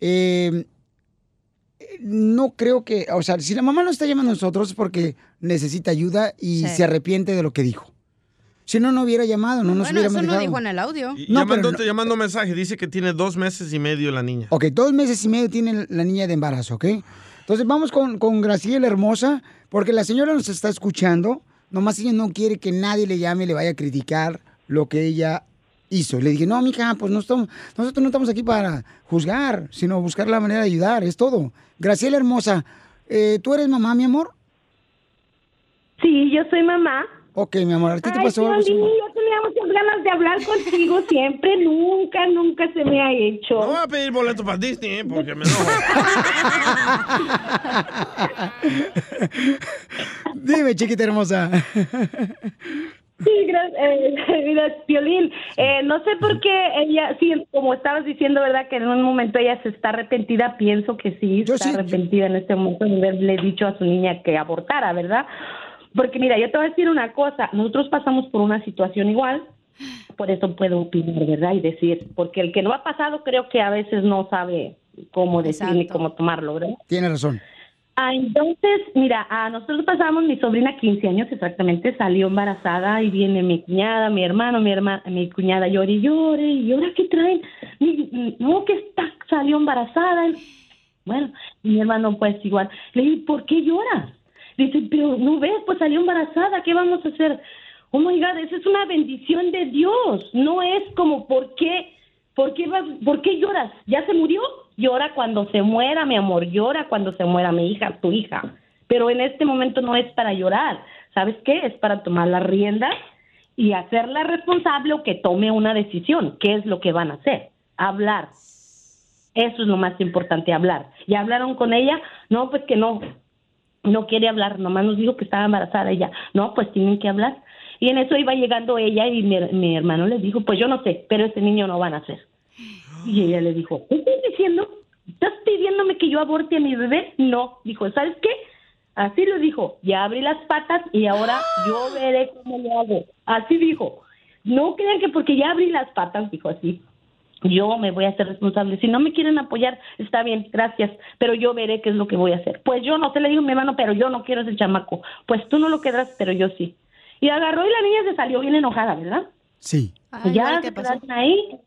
Eh, no creo que, o sea, si la mamá no está llamando a nosotros es porque necesita ayuda y Sí. se arrepiente de lo que dijo. Si no, no hubiera llamado, no nos Bueno, hubiéramos eso no dijo en el audio. Y No, llamando, pero no- llamando mensaje, dice que tiene dos meses y medio la niña. Ok, dos meses y medio tiene la niña de embarazo, ¿ok? Entonces vamos con, con Graciela Hermosa, porque la señora nos está escuchando, nomás ella no quiere que nadie le llame y le vaya a criticar lo que ella hizo. Le dije, no, mija, pues no estamos, nosotros no estamos aquí para juzgar, sino buscar la manera de ayudar, es todo. Graciela Hermosa, eh, ¿tú eres mamá, mi amor? Sí, yo soy mamá. Ok, mi amor, ¿a ti te Ay, pasó algo? Así? yo tenía muchas ganas de hablar contigo siempre, nunca, nunca se me ha hecho. No voy a pedir boleto para Disney, ¿eh? porque me enojo. Dime, chiquita hermosa. Sí, gracias, eh, mira, Piolín, eh, no sé por qué ella, sí, como estabas diciendo, ¿verdad? Que en un momento ella se está arrepentida, pienso que sí, está arrepentida en este momento de haberle dicho a su niña que abortara, ¿verdad? Porque mira, yo te voy a decir una cosa, nosotros pasamos por una situación igual, por eso puedo opinar, ¿verdad? Y decir, porque el que no ha pasado creo que a veces no sabe cómo decir ni cómo tomarlo, ¿verdad? Tiene razón. Ah, entonces, mira, a nosotros pasamos, mi sobrina 15 años exactamente, salió embarazada y viene mi cuñada, mi hermano, mi hermana, mi cuñada llore y llore, y ahora qué traen, Mi- no, que está, salió embarazada. Bueno, mi hermano pues igual, le dije, ¿por qué lloras? Dice, pero no ves, pues salió embarazada, ¿qué vamos a hacer? Oh my God, esa es una bendición de Dios, no es como, ¿por qué? ¿Por qué, ¿Por qué lloras? ¿Ya se murió? Llora cuando se muera, mi amor. Llora cuando se muera mi hija, tu hija. Pero en este momento no es para llorar. ¿Sabes qué? Es para tomar las riendas y hacerla responsable o que tome una decisión. ¿Qué es lo que van a hacer? Hablar. Eso es lo más importante, hablar. ¿Ya hablaron con ella? No, pues que no. No quiere hablar. Nomás nos dijo que estaba embarazada ella. No, pues tienen que hablar. Y en eso iba llegando ella y mi, mi hermano le dijo, pues yo no sé, pero ese niño no va a nacer. Y ella le dijo, ¿qué estás diciendo? ¿Estás pidiéndome que yo aborte a mi bebé? No. Dijo, ¿sabes qué? Así lo dijo. Ya abrí las patas y ahora yo veré cómo lo hago. Así dijo. No crean que porque ya abrí las patas, dijo así. Yo me voy a hacer responsable. Si no me quieren apoyar, está bien, gracias. Pero yo veré qué es lo que voy a hacer. Pues yo no sé, le digo a mi hermano, pero yo no quiero ese chamaco. Pues tú no lo quedas, pero yo sí. Y agarró y la niña se salió bien enojada, ¿verdad? Sí. Y ya se quedaron ahí.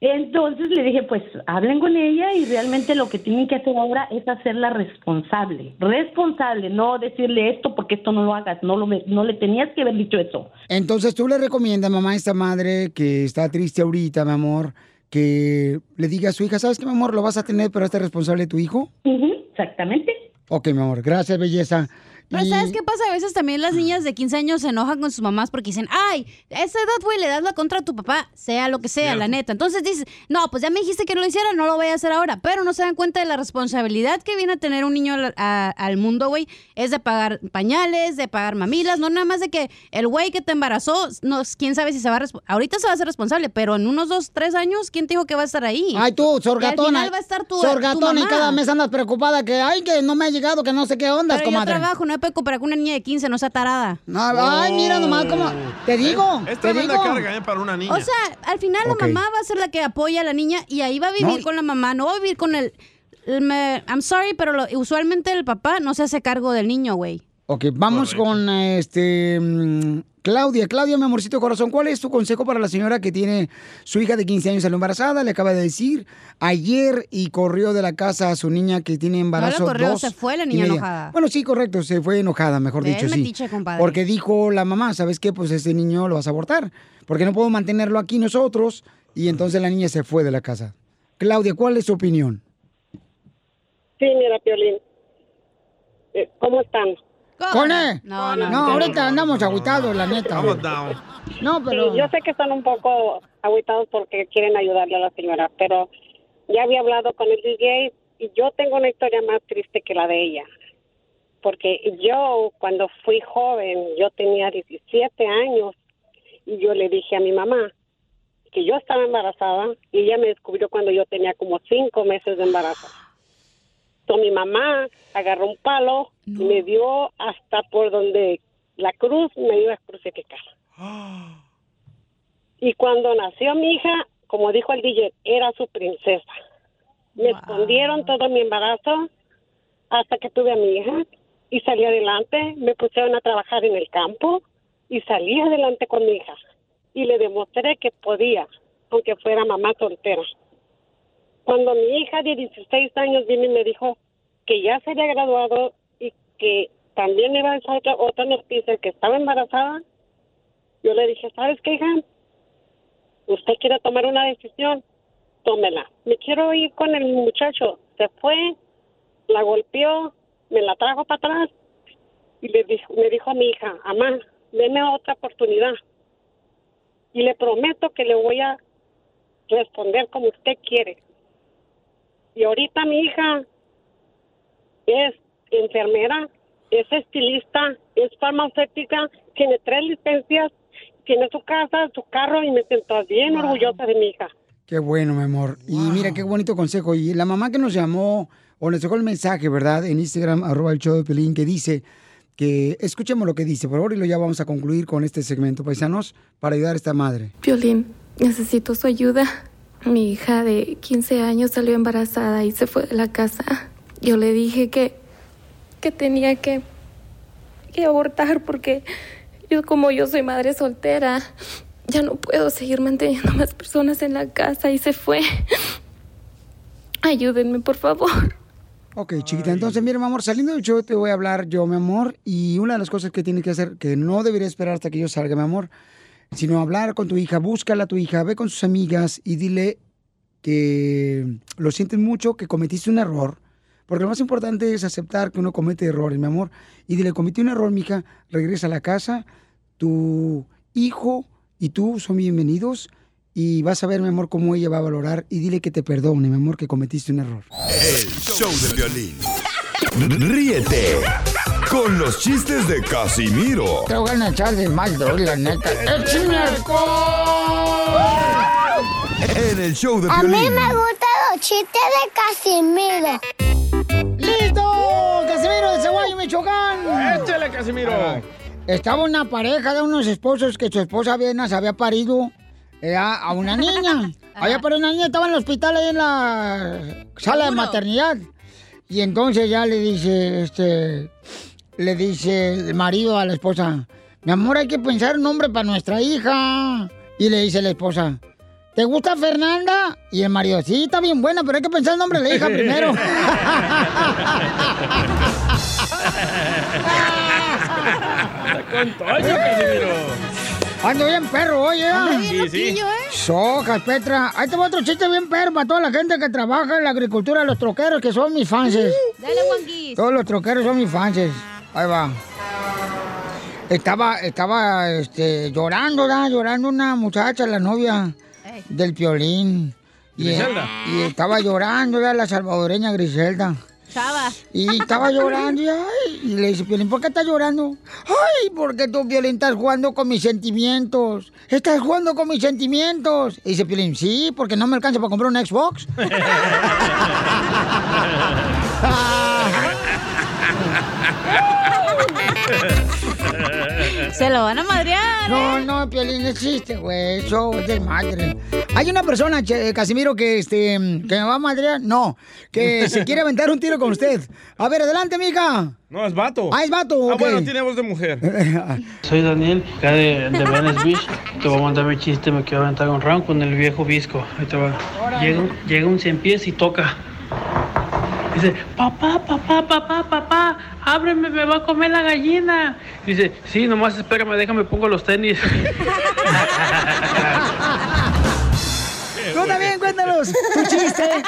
Entonces le dije, pues hablen con ella y realmente lo que tienen que hacer ahora es hacerla responsable. Responsable, no decirle esto porque esto no lo hagas, no, lo, no le tenías que haber dicho eso. Entonces tú le recomiendas, mamá, a esta madre que está triste ahorita, mi amor, que le diga a su hija, ¿sabes qué, mi amor? Lo vas a tener, pero este responsable de tu hijo. exactamente. Ok, mi amor, gracias, belleza. Pero Y- ¿sabes qué pasa? A veces también las niñas de 15 años se enojan con sus mamás porque dicen, ay, a esa edad, güey, le das la contra a tu papá, sea lo que sea, la neta. Entonces dices, no, pues ya me dijiste que no lo hiciera, no lo voy a hacer ahora. Pero no se dan cuenta de la responsabilidad que viene a tener un niño al, a- al mundo, güey. Es de pagar pañales, de pagar mamilas, no nada más de que el güey que te embarazó, no, quién sabe si se va a... Ahorita se va a ser responsable, pero en unos dos, tres años, ¿quién te dijo que va a estar ahí? Ay, tú, Y al sorgatona. final va a estar tu, tu sorgatona y cada mes andas preocupada que, ay, que no me ha llegado, que no sé qué ondas, Pero yo comadre. trabajo, no me puedo comparar con una niña de 15, no sea tarada. No, ay, mira nomás cómo... Te digo, Es te tremenda digo. carga, ¿eh? Para una niña. O sea, al final la mamá va a ser la que apoya a la niña y ahí va a vivir No. con la mamá, no va a vivir con el... el me- I'm sorry, pero lo- usualmente el papá no se hace cargo del niño, güey. Ok, vamos con este mm, Claudia. Claudia, mi amorcito corazón, ¿cuál es tu consejo para la señora que tiene su hija de 15 años salió embarazada? Le acaba de decir ayer y corrió de la casa a su niña que tiene embarazo. corrió, dos se fue la niña enojada. Bueno, sí, correcto, se fue enojada, mejor dicho, sí. metiche, compadre. Porque dijo la mamá, ¿sabes qué? Pues este niño lo vas a abortar, porque no puedo mantenerlo aquí nosotros. Y entonces la niña se fue de la casa. Claudia, ¿cuál es su opinión? Sí, mira, Piolín. Eh, ¿Cómo están? ¿Con él? No, no, ahorita andamos agüitados, la neta. No, pero... Sí, yo sé que están un poco agüitados porque quieren ayudarle a la señora, pero ya había hablado con el DJ y yo tengo una historia más triste que la de ella. Porque yo, cuando fui joven, yo tenía 17 años y yo le dije a mi mamá que yo estaba embarazada y ella me descubrió cuando yo tenía como cinco meses de embarazo. Entonces mi mamá agarró un palo me dio hasta por donde la cruz me iba a crucificar. Y cuando nació mi hija, como dijo el DJ, era su princesa. Me escondieron todo mi embarazo hasta que tuve a mi hija y salí adelante, me pusieron a trabajar en el campo y salí adelante con mi hija y le demostré que podía, aunque fuera mamá soltera. Cuando mi hija de 16 años vino y me dijo que ya se había graduado que también iba a otra, otra noticia que estaba embarazada, yo le dije, ¿sabes qué, hija? Usted quiere tomar una decisión, tómela. Me quiero ir con el muchacho. Se fue, la golpeó, me la trajo para atrás y le dijo, me dijo a mi hija, mamá, deme otra oportunidad. Y le prometo que le voy a responder como usted quiere. Y ahorita mi hija es enfermera, es estilista, es farmacéutica, tiene tres licencias, tiene su casa, su carro y me siento bien orgullosa de mi hija. Qué bueno, mi amor. Y mira, qué bonito consejo. Y la mamá que nos llamó o nos dejó el mensaje, ¿verdad? En Instagram, arroba el show de Pelín, que dice que escuchemos lo que dice, por favor, y lo ya vamos a concluir con este segmento, paisanos, para ayudar a esta madre. Violín, necesito su ayuda. Mi hija de 15 años salió embarazada y se fue de la casa. Yo le dije que, que tenía que, que abortar porque yo como yo soy madre soltera, ya no puedo seguir manteniendo más personas en la casa y se fue. Ayúdenme, por favor. Ok, chiquita, entonces, mira, mi amor, saliendo del show te voy a hablar yo, mi amor, y una de las cosas que tienes que hacer, que no debería esperar hasta que yo salga, mi amor, sino hablar con tu hija, búscala a tu hija, ve con sus amigas y dile que lo sientes mucho, que cometiste un error, porque lo más importante es aceptar que uno comete errores, mi amor, y dile, cometí un error, mija, regresa a la casa, tu hijo y tú son bienvenidos, y vas a ver, mi amor, cómo ella va a valorar, y dile que te perdone, mi amor, que cometiste un error. El show de violín. Ríete con los chistes de Casimiro Te voy a echar de mal, la neta. ¡Échame en el show de A mí violín. me gustan los chistes de Casimiro. Estaba una pareja de unos esposos que su esposa apenas había parido eh, a una niña. Había parido una niña, estaba en el hospital ahí en la sala de maternidad. Y entonces ya le dice, este, le dice el marido a la esposa, mi amor, hay que pensar un nombre para nuestra hija. Y le dice la esposa, ¿te gusta Fernanda? Y el marido, sí, está bien buena, pero hay que pensar el nombre de la hija primero. Con Toño, Casimiro. Ando bien perro, oye. Bien Sí, ¿eh? Sojas, Petra. Ahí te va otro chiste bien perro para toda la gente que trabaja en la agricultura, los troqueros, que son mis fans. Dale, Juanquis. Todos los troqueros son mis fans. Ahí va. Estaba, estaba, este, llorando, ¿verdad? Llorando una muchacha, la novia del piolín. Y, Griselda. y estaba llorando, ¿verdad? La salvadoreña Griselda. Chava. Y estaba llorando y, ay, y le dice, Piolín, ¿por qué estás llorando? Ay, porque tú, Piolín, estás jugando con mis sentimientos. Estás jugando con mis sentimientos. Y dice Piolín, sí, porque no me alcanza para comprar un Xbox. Se lo van a madrear. No, no, Piolín, no existe, güey. Eso es de madre. Hay una persona, che, Casimiro, que, este, que me va a madrear. No, que se quiere aventar un tiro con usted. A ver, adelante, mija. No, es vato. Ah, es vato, Ah, bueno, tiene voz de mujer. Soy Daniel, acá de, de Venice Beach. Te voy a mandar mi chiste, me quiero aventar un round con el viejo visco. Ahí te va. Llega, un- llega un cien pies y toca. Dice, papá, papá, papá, papá, ábreme, me va a comer la gallina. Dice, sí, nomás espérame, déjame pongo los tenis. Tú cuéntanos tu chiste.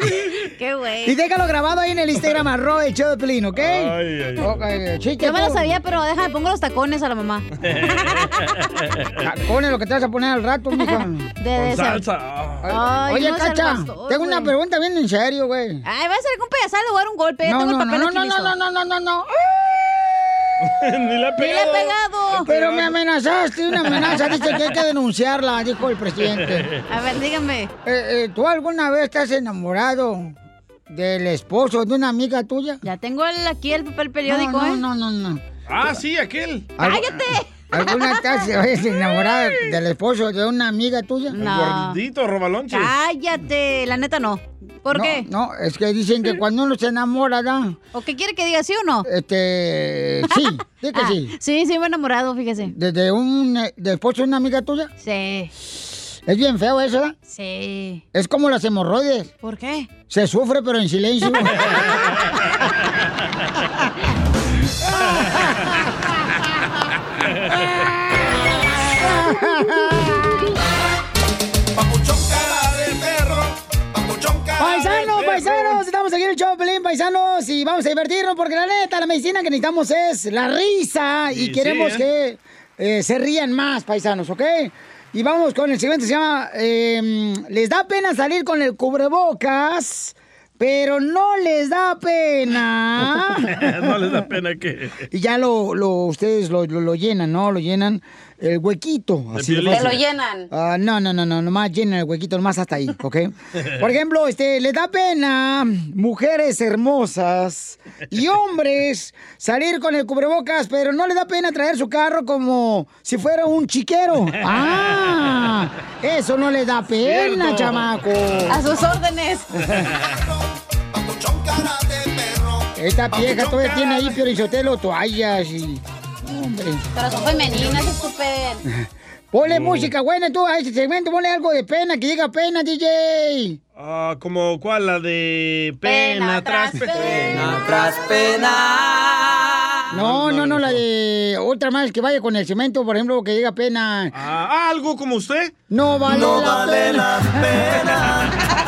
Qué güey. Y déjalo grabado ahí en el Instagram, arroba el show de Pelín, ¿ok? Ay, ay, ay. Ok, chiste, Yo me lo sabía, pero déjame, pongo los tacones a la mamá. Pone lo que te vas a poner al rato, mija. De esa- salsa. Ay, Oye, no Cacha, pastor, tengo una pregunta bien en serio, güey. Ay, va a ser con payasal, le voy a dar un golpe. No, Tengo no, el papel no, aquí no, listo. no, no, no, no, no. Ni le he Ni le he pegado. pegado. Pero me amenazaste, una amenaza. Dice que hay que denunciarla, dijo el presidente. A ver, dígame. Eh, eh, ¿Tú alguna vez estás enamorado del esposo de una amiga tuya? Ya tengo el- aquí el papel periódico, no, ¿eh? No, no, no, no. Ah, sí, aquel. ¡Cállate! ¿Alguna estás oye, enamorada del esposo de una amiga tuya? El No. gordito, robalonches. Cállate. La neta no. ¿Por No, qué? No, es que dicen que cuando uno se enamora, ¿da? ¿O qué quiere que diga sí o no? Este, sí, sí que Ah, sí. Sí, sí, me he enamorado, fíjese. ¿Desde un del esposo de una amiga tuya? Sí. Es bien feo eso, ¿verdad? Sí. Es como las hemorroides. ¿Por qué? Se sufre, pero en silencio. estamos aquí en el show, Pelín, paisanos, y vamos a divertirnos porque la neta, la medicina que necesitamos es la risa y queremos sí, ¿eh? que eh, se rían más, paisanos, ¿ok? Y vamos con el siguiente, se llama, eh, les da pena salir con el cubrebocas, pero no les da pena. no les da pena que... Y ya lo, lo ustedes lo, lo- lo llenan, ¿no? Lo llenan el huequito. Así de Te lo llenan. Ah, no, no, no, no, nomás llenan el huequito, nomás hasta ahí, ¿ok? Por ejemplo, este, les da pena mujeres hermosas y hombres salir con el cubrebocas, pero no les da pena traer su carro como si fuera un chiquero. ¡Ah! Eso no les da pena, Cierto. chamaco. A sus órdenes. Esta vieja todavía tiene ahí, Piorichotelo, toallas y... Hombre. Pero son femeninas, estúpido. Ponle música buena tú a ese segmento, ponle algo de pena, que diga pena, DJ. Ah, como cuál, la de pena, tras pena. Pena tras pena. No, no, no, la de otra más que vaya con el cemento, por ejemplo, que diga pena. Ah, algo como usted. No vale No la vale pena. la Lo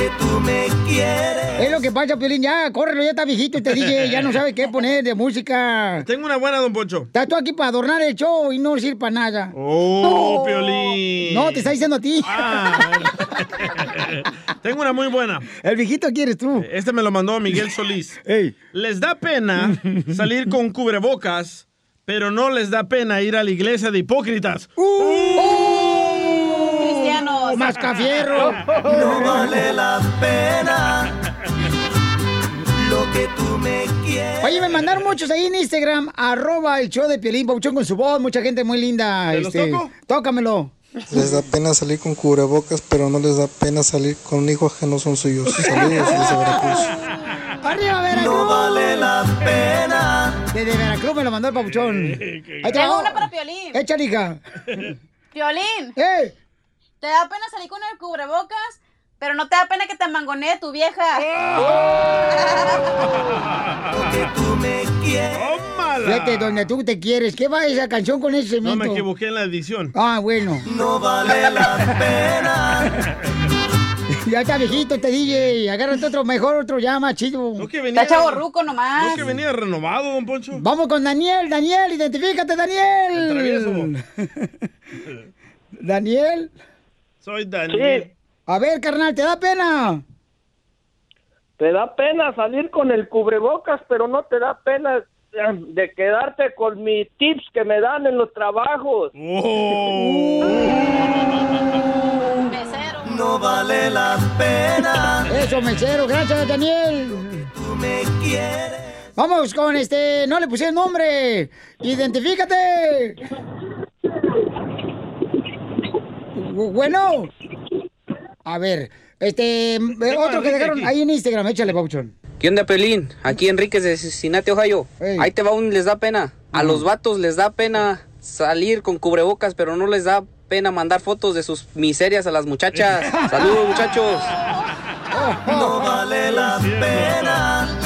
que tú me quieres. Es lo que pasa, Piolín, ya, córrelo, ya está viejito este DJ, ya no sabe qué poner de música. Tengo una buena, don Poncho. Estás tú aquí para adornar el show y no sirve para nada. Oh, Piolín. No, te está diciendo a ti. Tengo una muy buena. El viejito quieres tú. Este me lo mandó Miguel Solís. Les da pena salir con cubrebocas, pero no les da pena ir a la iglesia de hipócritas. Cristianos. Mascafierro. No vale la pena. Lo que tú me quieres. Oye, me mandaron muchos ahí en Instagram, arroba el show de Piolín, Pauchón con su voz, mucha gente muy linda. ¿Te los este, toco? Tócamelo. Les da pena salir con cubrebocas, pero no les da pena salir con hijos que no son suyos. Saludos desde Veracruz. ¡Arriba, Veracruz! No vale la pena. Desde Veracruz me lo mandó el papuchón. Ahí te Tengo una para Piolín. Échale, hija. Piolín. ¡Eh! ¿Te da pena salir con el cubrebocas? Pero no te da pena que te mangonee tu vieja. Fíjate, donde tú te quieres. ¿Qué va esa canción con ese No cemento? me equivoqué en la edición. Ah, bueno. No vale la pena. ya está viejito este DJ. Agárrate otro mejor, otro ya más chido. No que venía- Está nomás. No que venía renovado, don Poncho. Vamos con Daniel. Daniel, identifícate, Daniel. Daniel. Soy Daniel. A ver, carnal, ¿te da pena? Te da pena salir con el cubrebocas, pero no te da pena de quedarte con mis tips que me dan en los trabajos. No vale la pena. Eso, mesero. Gracias, Daniel. Tú me quieres. Vamos con este. No le puse el nombre. Identifícate. Bu- Bueno. A ver. Este. eh, Otro que dejaron ahí en Instagram. Échale, Pauchón. ¿Qué onda, Pelín? Aquí Enríquez de Cincinnati, Ohio. Ahí te va un les da pena. A los vatos les da pena salir con cubrebocas, pero no les da pena mandar fotos de sus miserias a las muchachas. Saludos, muchachos. No vale la pena.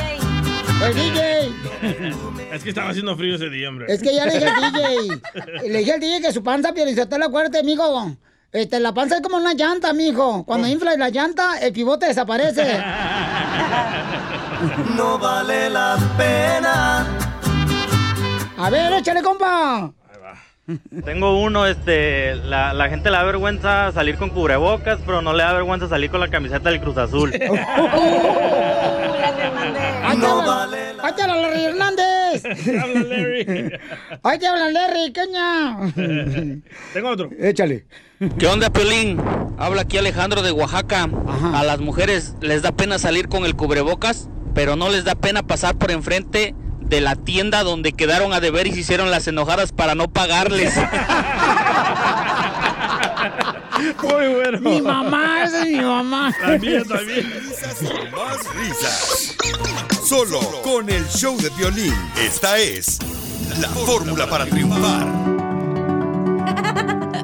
El DJ. Es que estaba haciendo frío ese día, hombre. Es que ya le dije al DJ. Le dije al DJ que su panza, Pielizotelo, acuérdate, amigo. Este, la panza es como una llanta, mijo. Cuando infla la llanta, el pivote desaparece. No vale la pena. A ver, échale, compa. Tengo uno, este, la, la gente le da vergüenza salir con cubrebocas, pero no le da vergüenza salir con la camiseta del Cruz Azul. Te hablan, ahí te hablan Larry Hernández. Ahí te hablan Larry, Queña. Tengo otro. Échale. ¿Qué onda, Pelín? Habla aquí Alejandro de Oaxaca. A las mujeres les da pena salir con el cubrebocas, pero no les da pena pasar por enfrente de la tienda donde quedaron a deber y se hicieron las enojadas para no pagarles. Muy bueno. Mi mamá, esa es mi mamá. También, también. Risas y más risas. Solo con el show de violín. Esta es la fórmula para triunfar.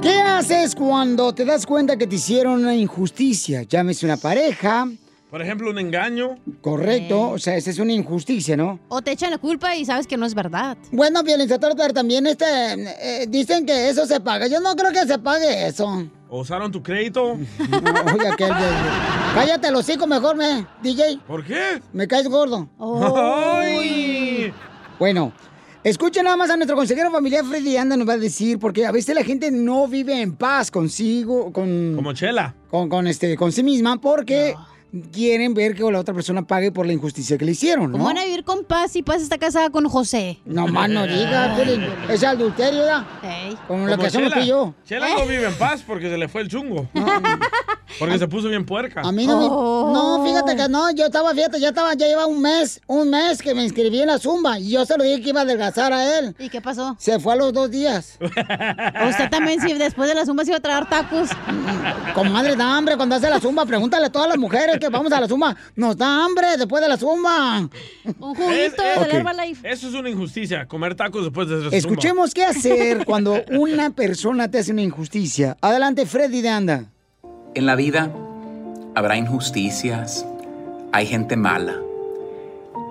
¿Qué haces cuando te das cuenta que te hicieron una injusticia? Llámese una pareja. Por ejemplo, un engaño. Correcto, o sea, esa es una injusticia, ¿no? O te echan la culpa y sabes que no es verdad. Bueno, Piolinsotelo, pero también este, eh, dicen que eso se paga. Yo no creo que se pague eso. ¿O usaron tu crédito? Oye, aquel de- Cállate los hocico mejor, me, DJ. ¿Por qué? Me caes gordo. Ay. Bueno, escuchen nada más a nuestro consejero familiar Freddy Anda nos va a decir, porque a veces la gente no vive en paz consigo, con... Como Chela. Con, con, este, con sí misma, porque quieren ver que la otra persona pague por la injusticia que le hicieron, ¿no? ¿Cómo van a vivir con paz si Paz está casada con José? No más no diga, Piolín, es adulterio, ¿verdad? Como lo que hacemos tú y yo. Chela no vive en paz porque se le fue el chungo. Porque se puso bien puerca. A mí no me... No, fíjate que no, yo estaba, fíjate, ya estaba, ya lleva un mes, un mes que me inscribí en la Zumba y yo se lo dije que iba a adelgazar a él. ¿Y qué pasó? Se fue a los dos días. Usted también, si después de la zumba se iba a traer tacos. Comadre, da hambre cuando hace la zumba. Pregúntale a todas las mujeres que vamos a la zumba. Nos da hambre después de la zumba. Un Es- es- Ok. Eso es una injusticia, comer tacos después de hacer Escuchemos qué hacer cuando una persona te hace una injusticia. Adelante, Freddy de Anda. En la vida habrá injusticias, hay gente mala,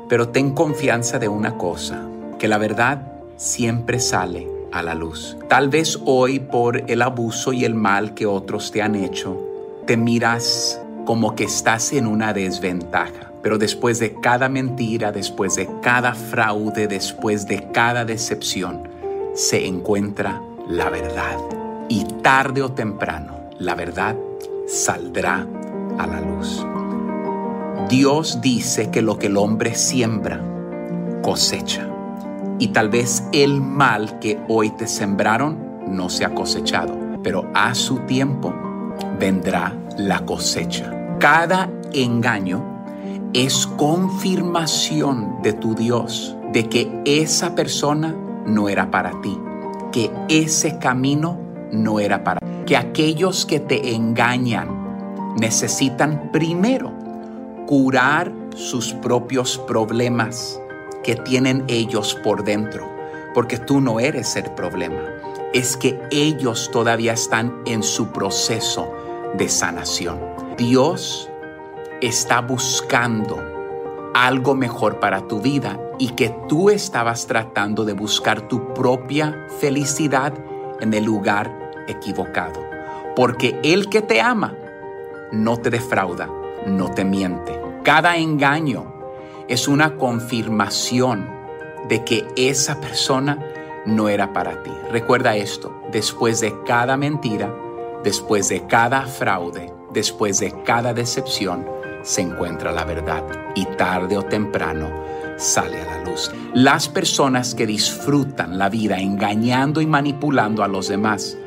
pero ten confianza de una cosa, que la verdad siempre sale a la luz. Tal vez hoy por el abuso y el mal que otros te han hecho, te miras como que estás en una desventaja. Pero después de cada mentira, después de cada fraude, después de cada decepción, se encuentra la verdad. Y tarde o temprano, la verdad saldrá a la luz. Dios dice que lo que el hombre siembra, cosecha. Y tal vez el mal que hoy te sembraron no se ha cosechado, pero a su tiempo vendrá la cosecha. Cada engaño es confirmación de tu Dios de que esa persona no era para ti, que ese camino no era para que aquellos que te engañan necesitan primero curar sus propios problemas que tienen ellos por dentro, porque tú no eres el problema, es que ellos todavía están en su proceso de sanación. Dios está buscando algo mejor para tu vida y que tú estabas tratando de buscar tu propia felicidad en el lugar equivocado. Porque el que te ama no te defrauda, no te miente. Cada engaño es una confirmación de que esa persona no era para ti. Recuerda esto, después de cada mentira, después de cada fraude, después de cada decepción, se encuentra la verdad y tarde o temprano sale a la luz. Las personas que disfrutan la vida engañando y manipulando a los demás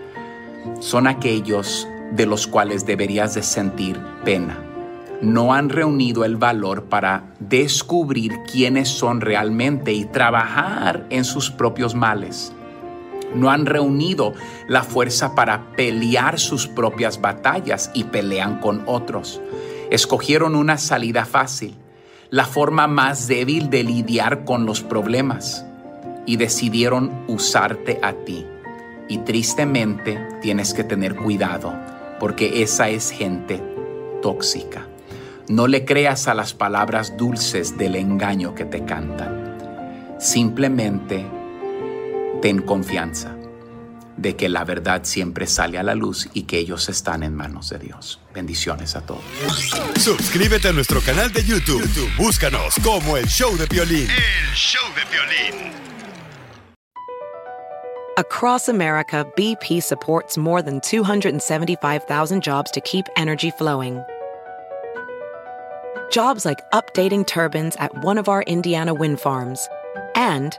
son aquellos de los cuales deberías de sentir pena. No han reunido el valor para descubrir quiénes son realmente y trabajar en sus propios males. No han reunido la fuerza para pelear sus propias batallas y pelean con otros. Escogieron una salida fácil, la forma más débil de lidiar con los problemas y decidieron usarte a ti. Y tristemente tienes que tener cuidado porque esa es gente tóxica. No le creas a las palabras dulces del engaño que te cantan. Simplemente ten confianza de que la verdad siempre sale a la luz y que ellos están en manos de Dios. Bendiciones a todos. Suscríbete a nuestro canal de YouTube. YouTube, Búscanos como el show de violín. El show de violín. Across America, BP supports more than 275,000 jobs to keep energy flowing. Jobs like updating turbines at one of our Indiana wind farms and